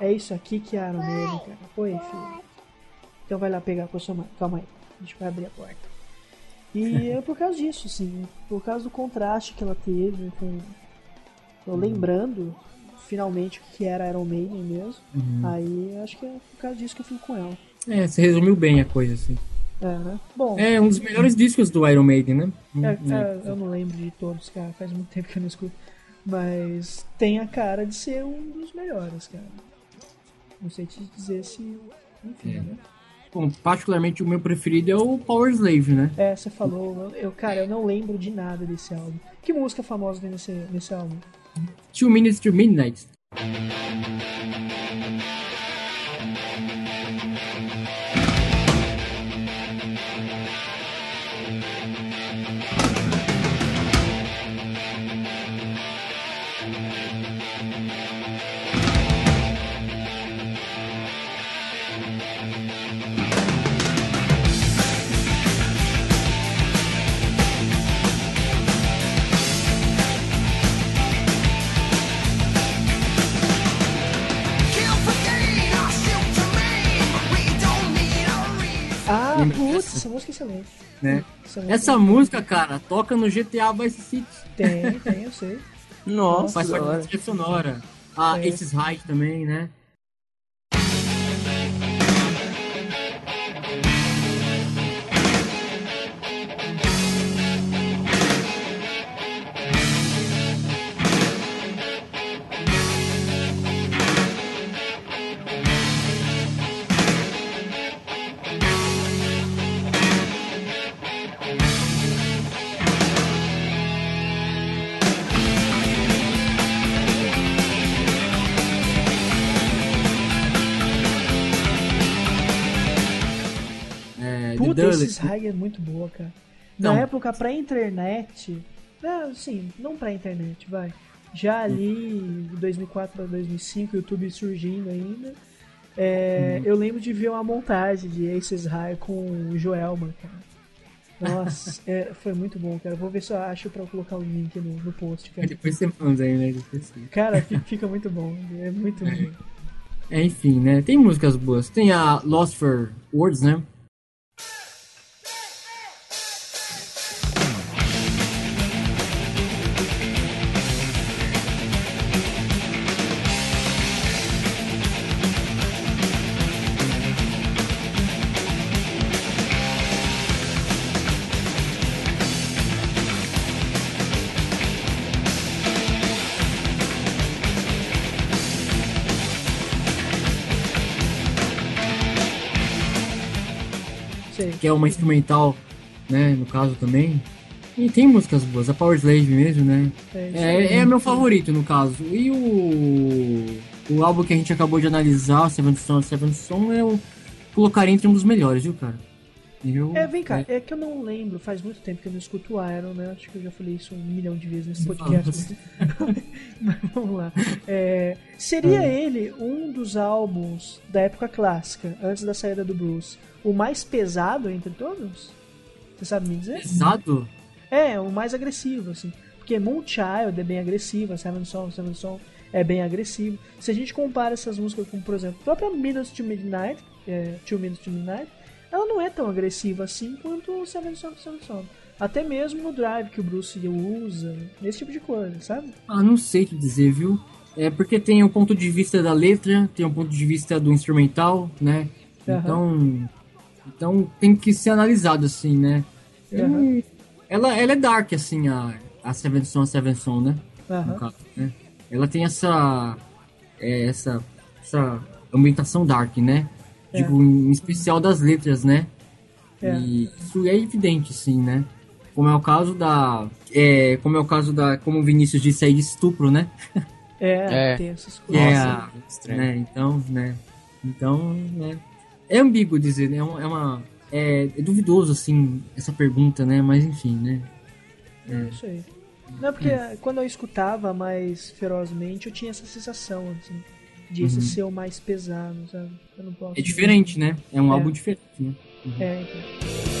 É isso aqui que é Iron Maiden, cara. Oi, filho. Então vai lá pegar com a sua mãe. Calma aí. A gente vai abrir a porta. E <laughs> é por causa disso, assim. Por causa do contraste que ela teve com. Eu lembrando finalmente o que era Iron Maiden mesmo. Aí acho que é por causa disso que eu fico com ela. É, você resumiu bem a coisa, assim. É, né? Bom, É um dos melhores discos do Iron Maiden, né? é, é, eu não lembro de todos, cara. Faz muito tempo que eu não escuto. Mas tem a cara de ser um dos melhores, cara. Não sei te dizer se. Enfim, É. né? Bom, particularmente o meu preferido é o Power Slave, né? É, você falou. Eu, cara, eu não lembro de nada desse álbum. Que música famosa tem nesse, nesse álbum? Two Minutes to Midnight. Putz, essa música é excelente. Né? Essa música Essa música, cara, toca no GTA Vice City. Tem, tem, eu sei. Nossa, Faz da parte da trilha sonora. A É. Aces High também, né? Esses high é muito boa, cara. Na Não. época, pra internet, É, sim, não pra internet, vai. Já ali, 2004 para 2005, o YouTube surgindo ainda. É, Eu lembro de ver uma montagem de Aces High com o Joelma, cara. Nossa, <laughs> é, foi muito bom, cara. Vou ver se eu acho pra colocar o link no, no post, cara. Depois você manda aí, né? Depois Cara, fi- fica muito bom. É muito <laughs> bom. É, enfim, né? Tem músicas boas. Tem a Lost for Words, né? Que é uma instrumental, né? No caso também. E tem músicas boas. A Power Slave mesmo, né? É. É, é meu favorito, no caso. E o... O álbum que a gente acabou de analisar, Seven Son, Seven Son, eu colocaria entre um dos melhores, viu, cara? Eu, É, vem cá, é que eu não lembro, faz muito tempo que eu não escuto o Iron, né? Acho que eu já falei isso um milhão de vezes nesse podcast. <laughs> Mas vamos lá. É, seria ele um dos álbuns da época clássica, antes da saída do Bruce, o mais pesado entre todos? Você sabe me dizer? Pesado? É, o mais agressivo, assim. Porque Moonchild é bem agressiva, Seven Song, Seven Song é bem agressivo. Se a gente compara essas músicas com, por exemplo, a própria Minutes to Midnight, é, Two Minutes to Midnight, ela não é tão agressiva assim quanto o Seven Song, Seven Song. Até mesmo no drive que o Bruce usa, esse tipo de coisa, sabe? Ah, não sei te dizer, viu? É porque tem o ponto de vista da letra, tem o ponto de vista do instrumental, né? Aham. Então, então tem que ser analisado assim, né? Aham. ela, ela é dark assim a a Seven Son, a Seven Son, né? Aham. caso, né? Ela tem essa é, essa essa ambientação dark, né? É. Digo, em especial das letras, né? É. E isso é evidente, sim, né? Como é o caso da. É, como é o caso da. Como o Vinícius disse aí, de estupro, né? É, É. tem essas é coisas. estranho. né? Então, né? Então, né? É ambíguo dizer, né? É uma. É, uma- é- é duvidoso, assim, essa pergunta, né? Mas enfim, né? É isso aí. Não, porque quando eu escutava mais ferozmente, eu tinha essa sensação, assim, de esse ser o mais pesado, sabe? Eu não posso. É diferente, né? É um É. álbum diferente, né? É, então.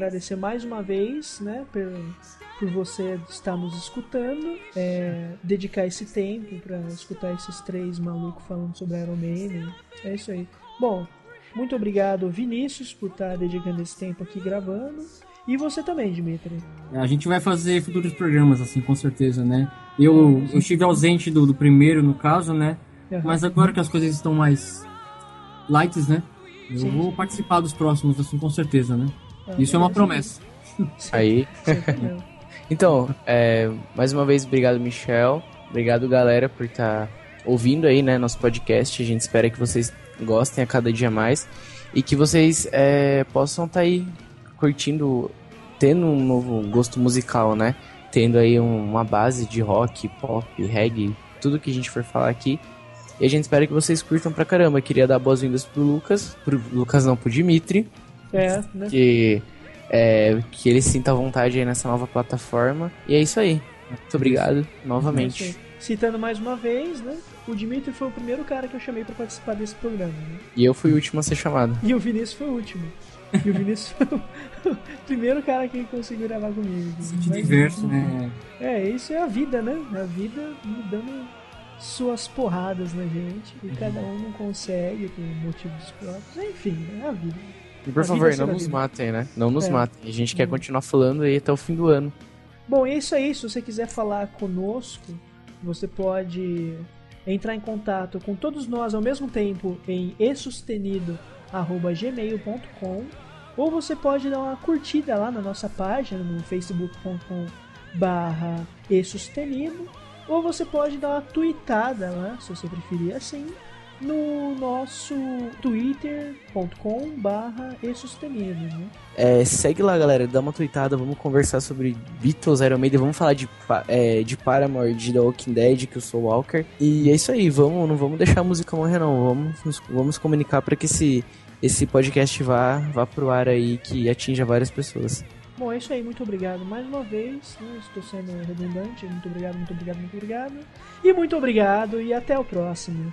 Agradecer mais uma vez, né, por, por você estar nos escutando, é, dedicar esse tempo pra escutar esses três malucos falando sobre Iron Maiden. É isso aí. Bom, muito obrigado, Vinícius, por estar dedicando esse tempo aqui gravando. E você também, Dimitri. A gente vai fazer futuros programas, assim, com certeza, né? Eu, eu estive ausente do, do primeiro, no caso, né? Aham. Mas agora que as coisas estão mais lights, né? Eu Sim, vou sim. participar dos próximos, assim, com certeza, né? Ah, Isso é uma promessa. Aí. Sempre mesmo. <laughs> Então, é, mais uma vez, obrigado, Michel. Obrigado, galera, por estar ouvindo aí, né, nosso podcast. A gente espera que vocês gostem a cada dia mais e que vocês é, possam estar aí curtindo, tendo um novo gosto musical, né? Tendo aí um- uma base de rock, pop, reggae, tudo que a gente for falar aqui. E a gente espera que vocês curtam pra caramba. Queria dar boas-vindas pro Lucas, pro Lucas não, pro Dimitri, É, né? que, é, que ele sinta vontade aí nessa nova plataforma. E é isso aí. Muito obrigado É isso novamente. Citando mais uma vez, né? O Dimitri foi o primeiro cara que eu chamei pra participar desse programa, né? E eu fui o último a ser chamado. E o Vinícius foi o último. E o Vinícius foi o <laughs> primeiro cara que conseguiu gravar comigo. Mas- diverso, né? É, isso é a vida, né? A vida me dando suas porradas na gente. E cada um não consegue por motivos próprios. Enfim, é a vida. E por A favor, não nos matem, né? Não nos É. matem. A gente quer continuar falando aí até o fim do ano. Bom, é isso aí. Se você quiser falar conosco, você pode entrar em contato com todos nós ao mesmo tempo em esustenido.gmail.com ou você pode dar uma curtida lá na nossa página no facebook.com barra esustenido ou você pode dar uma tweetada lá, se você preferir assim, no nosso twitter.com barra esustenido, né? É, segue lá, galera. Dá uma tweetada. Vamos conversar sobre Beatles, Iron Maiden. Vamos falar de, é, de Paramore, de The Walking Dead, que eu sou Walker. E é isso aí. Vamos, não vamos deixar a música morrer, não. Vamos, vamos comunicar para que esse, esse podcast vá, vá pro ar aí, que atinja várias pessoas. Bom, é isso aí, muito obrigado mais uma vez. né? Estou sendo redundante. Muito obrigado, muito obrigado, muito obrigado. E muito obrigado e até o próximo.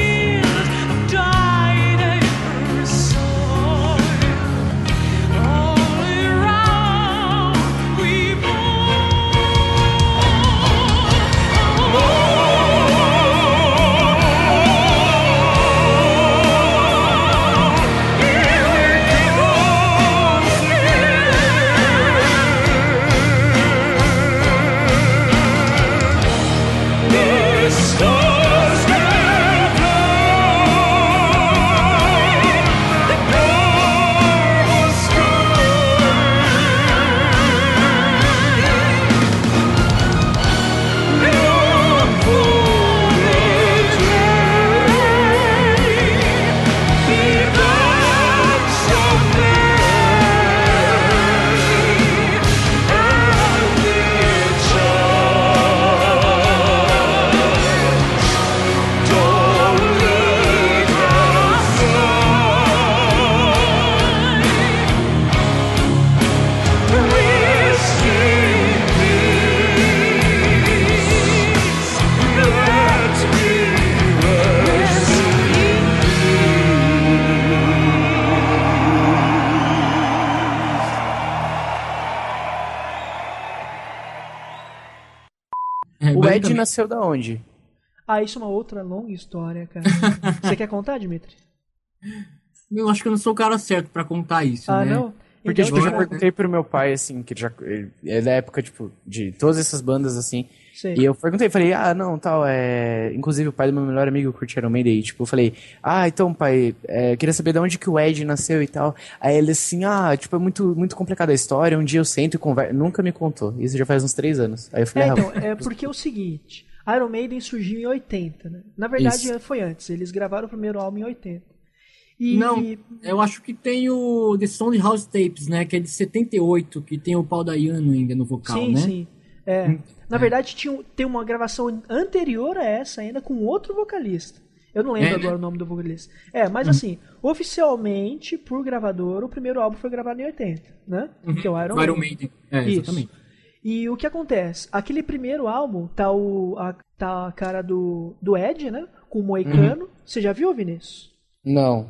nasceu da onde? Ah, isso é uma outra longa história, cara. <laughs> Você quer contar, Dimitri? Eu acho que eu não sou o cara certo pra contar isso, Ah, né? não? Porque, Então, tipo, eu já perguntei pro meu pai, assim, que ele já, ele é da época, tipo, de todas essas bandas, assim. Sei. E eu perguntei, falei, ah, não, tal, é... Inclusive, o pai do meu melhor amigo curte Iron Maiden, e, tipo, eu falei, ah, então, pai, é, eu queria saber de onde que o Ed nasceu e tal. Aí ele, assim, ah, tipo, é muito, muito complicada a história, um dia eu sento e converso. Nunca me contou. Isso já faz uns três anos. Aí eu falei, É, ah, então, <laughs> é porque é o seguinte, Iron Maiden surgiu em 80, né? Na verdade, Isso. foi antes, eles gravaram o primeiro álbum em 80. E Não, eu acho que tem o The Stone House Tapes, né? Que é de 78, que tem o Paul Dayano ainda no vocal, sim, né? sim. É. Na verdade, tinha, tem uma gravação anterior a essa ainda com outro vocalista. Eu não lembro É, né? agora o nome do vocalista. É, mas assim, oficialmente, por gravador, o primeiro álbum foi gravado em 80, né? Que é o Iron, O Iron Maiden. Maiden. É, Isso. exatamente. E o que acontece? Aquele primeiro álbum tá, o, a, tá a cara do, do Ed, né? Com o Moicano. Você já viu, Vinícius? Não.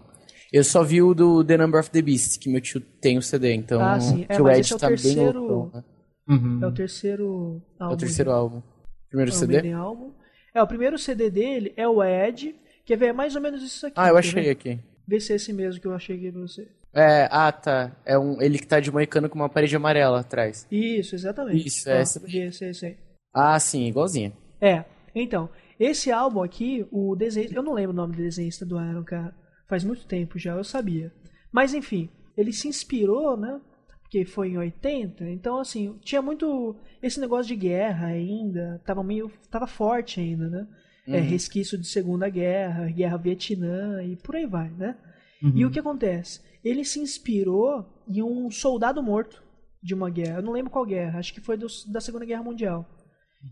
Eu só vi o do The Number of the Beast, que meu tio tem o CD, então Ah, sim. É, que o Ed é o tá terceiro- bem loucão, né? Uhum. É o terceiro álbum. É o terceiro álbum. Primeiro Iron CD? Álbum. É, o primeiro CD dele é o Ed. Quer ver? É mais ou menos isso aqui. Ah, eu achei ver? aqui. Vê se é esse mesmo que eu achei aqui pra você. É, ah, tá. É um, ele que tá de moicano com uma parede amarela atrás. Isso, exatamente. Isso, é Ó, essa esse, esse aí. Ah, sim, igualzinho. É, então, esse álbum aqui, o desenho. Eu não lembro o nome do desenhista do Iron, cara. Faz muito tempo já, eu sabia. Mas enfim, ele se inspirou, né? Porque foi em 80, então assim, tinha muito. Esse negócio de guerra ainda, tava meio. tava forte ainda, né? É, resquício de Segunda Guerra, Guerra Vietnã e por aí vai, né? E o que acontece? Ele se inspirou em um soldado morto de uma guerra. Eu não lembro qual guerra, acho que foi do- da Segunda Guerra Mundial.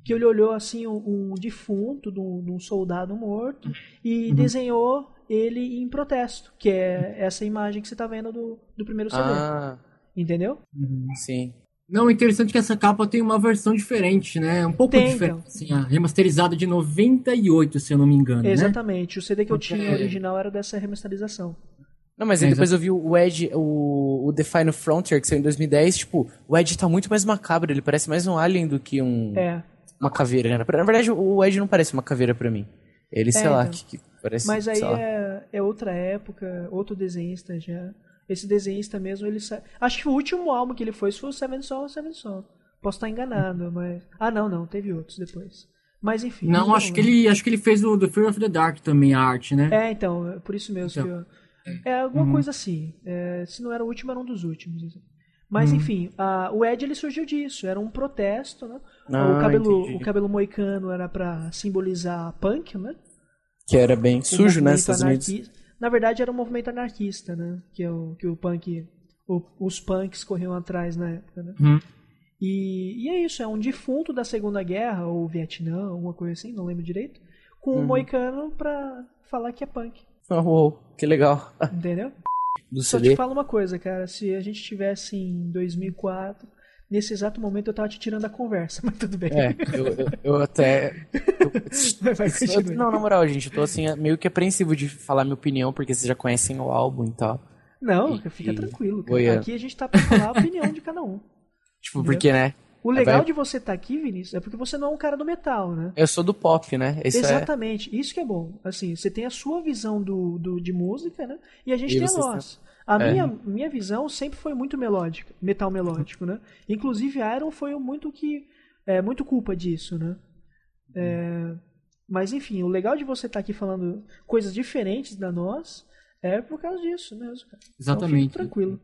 Que ele olhou assim um, um defunto de um, de um soldado morto e desenhou ele em protesto, que é essa imagem que você tá vendo do, do primeiro CD. Ah, Entendeu? sim. Não, é interessante que essa capa tem uma versão diferente, né? Um pouco Tem, diferente. então. Assim, a remasterizada de 98, se eu não me engano, né? Exatamente. O CD que eu Porque- tinha original era dessa remasterização. Não, mas aí É, depois eu vi o Ed, o, o Define Frontier, que saiu em 2010, tipo, o Ed tá muito mais macabro, ele parece mais um alien do que um, É. uma caveira, né? Na verdade, o Ed não parece uma caveira pra mim. Ele, sei É, lá, então. que, que parece, Mas aí é, é outra época, outro desenhista já. Esse desenhista mesmo, ele sa... Acho que o último álbum que ele foi foi o Seven Son, Seven Son. Posso estar enganado, mas. Ah, não, não, teve outros depois. Mas enfim. Não, acho que ele acho que ele fez o The Fear of the Dark também, a arte, né? É, então, é por isso mesmo Então. que eu... É alguma Uhum. coisa assim. É, se não era o último, era um dos últimos. assim. Uhum. Mas enfim, a- o Ed ele surgiu disso. Era um protesto, né? Ah, o, cabelo, entendi. o cabelo moicano era pra simbolizar punk, né? Que era bem sujo, né, Estados Unidos. Na verdade, era um movimento anarquista, né? Que, é o, que o punk. o- os punks corriam atrás na época, né? Uhum. E, e é isso, é um defunto da Segunda Guerra, ou Vietnã, alguma coisa assim, não lembro direito, com Uhum. um moicano pra falar que é punk, Oh, uou, que legal. entendeu? Do Só CD. te falo uma coisa, cara, se a gente tivesse em 2004, nesse exato momento eu tava te tirando a conversa, <laughs> mas tudo bem. É, eu, eu, eu até. Eu- <laughs> não, na moral, gente, eu tô assim, meio que apreensivo de falar minha opinião, porque vocês já conhecem o álbum e tal. Não, E- fica e- tranquilo, cara. É. Aqui a gente tá pra falar a <laughs> opinião de cada um. Tipo, porque, né? O legal Vai- de você estar aqui, Vinícius, é porque você não é um cara do metal, né? Eu sou do pop, né? Isso é. Exatamente, isso que é bom. Assim, você tem a sua visão do, do- de música, né? E a gente E tem a nossa. A É. minha, minha visão sempre foi muito melódica, metal melódico, né? Inclusive Iron foi muito que é muito culpa disso, né? É, mas enfim, o legal de você estar aqui falando coisas diferentes da nós é por causa disso mesmo, cara. Então, Exatamente. fique tranquilo.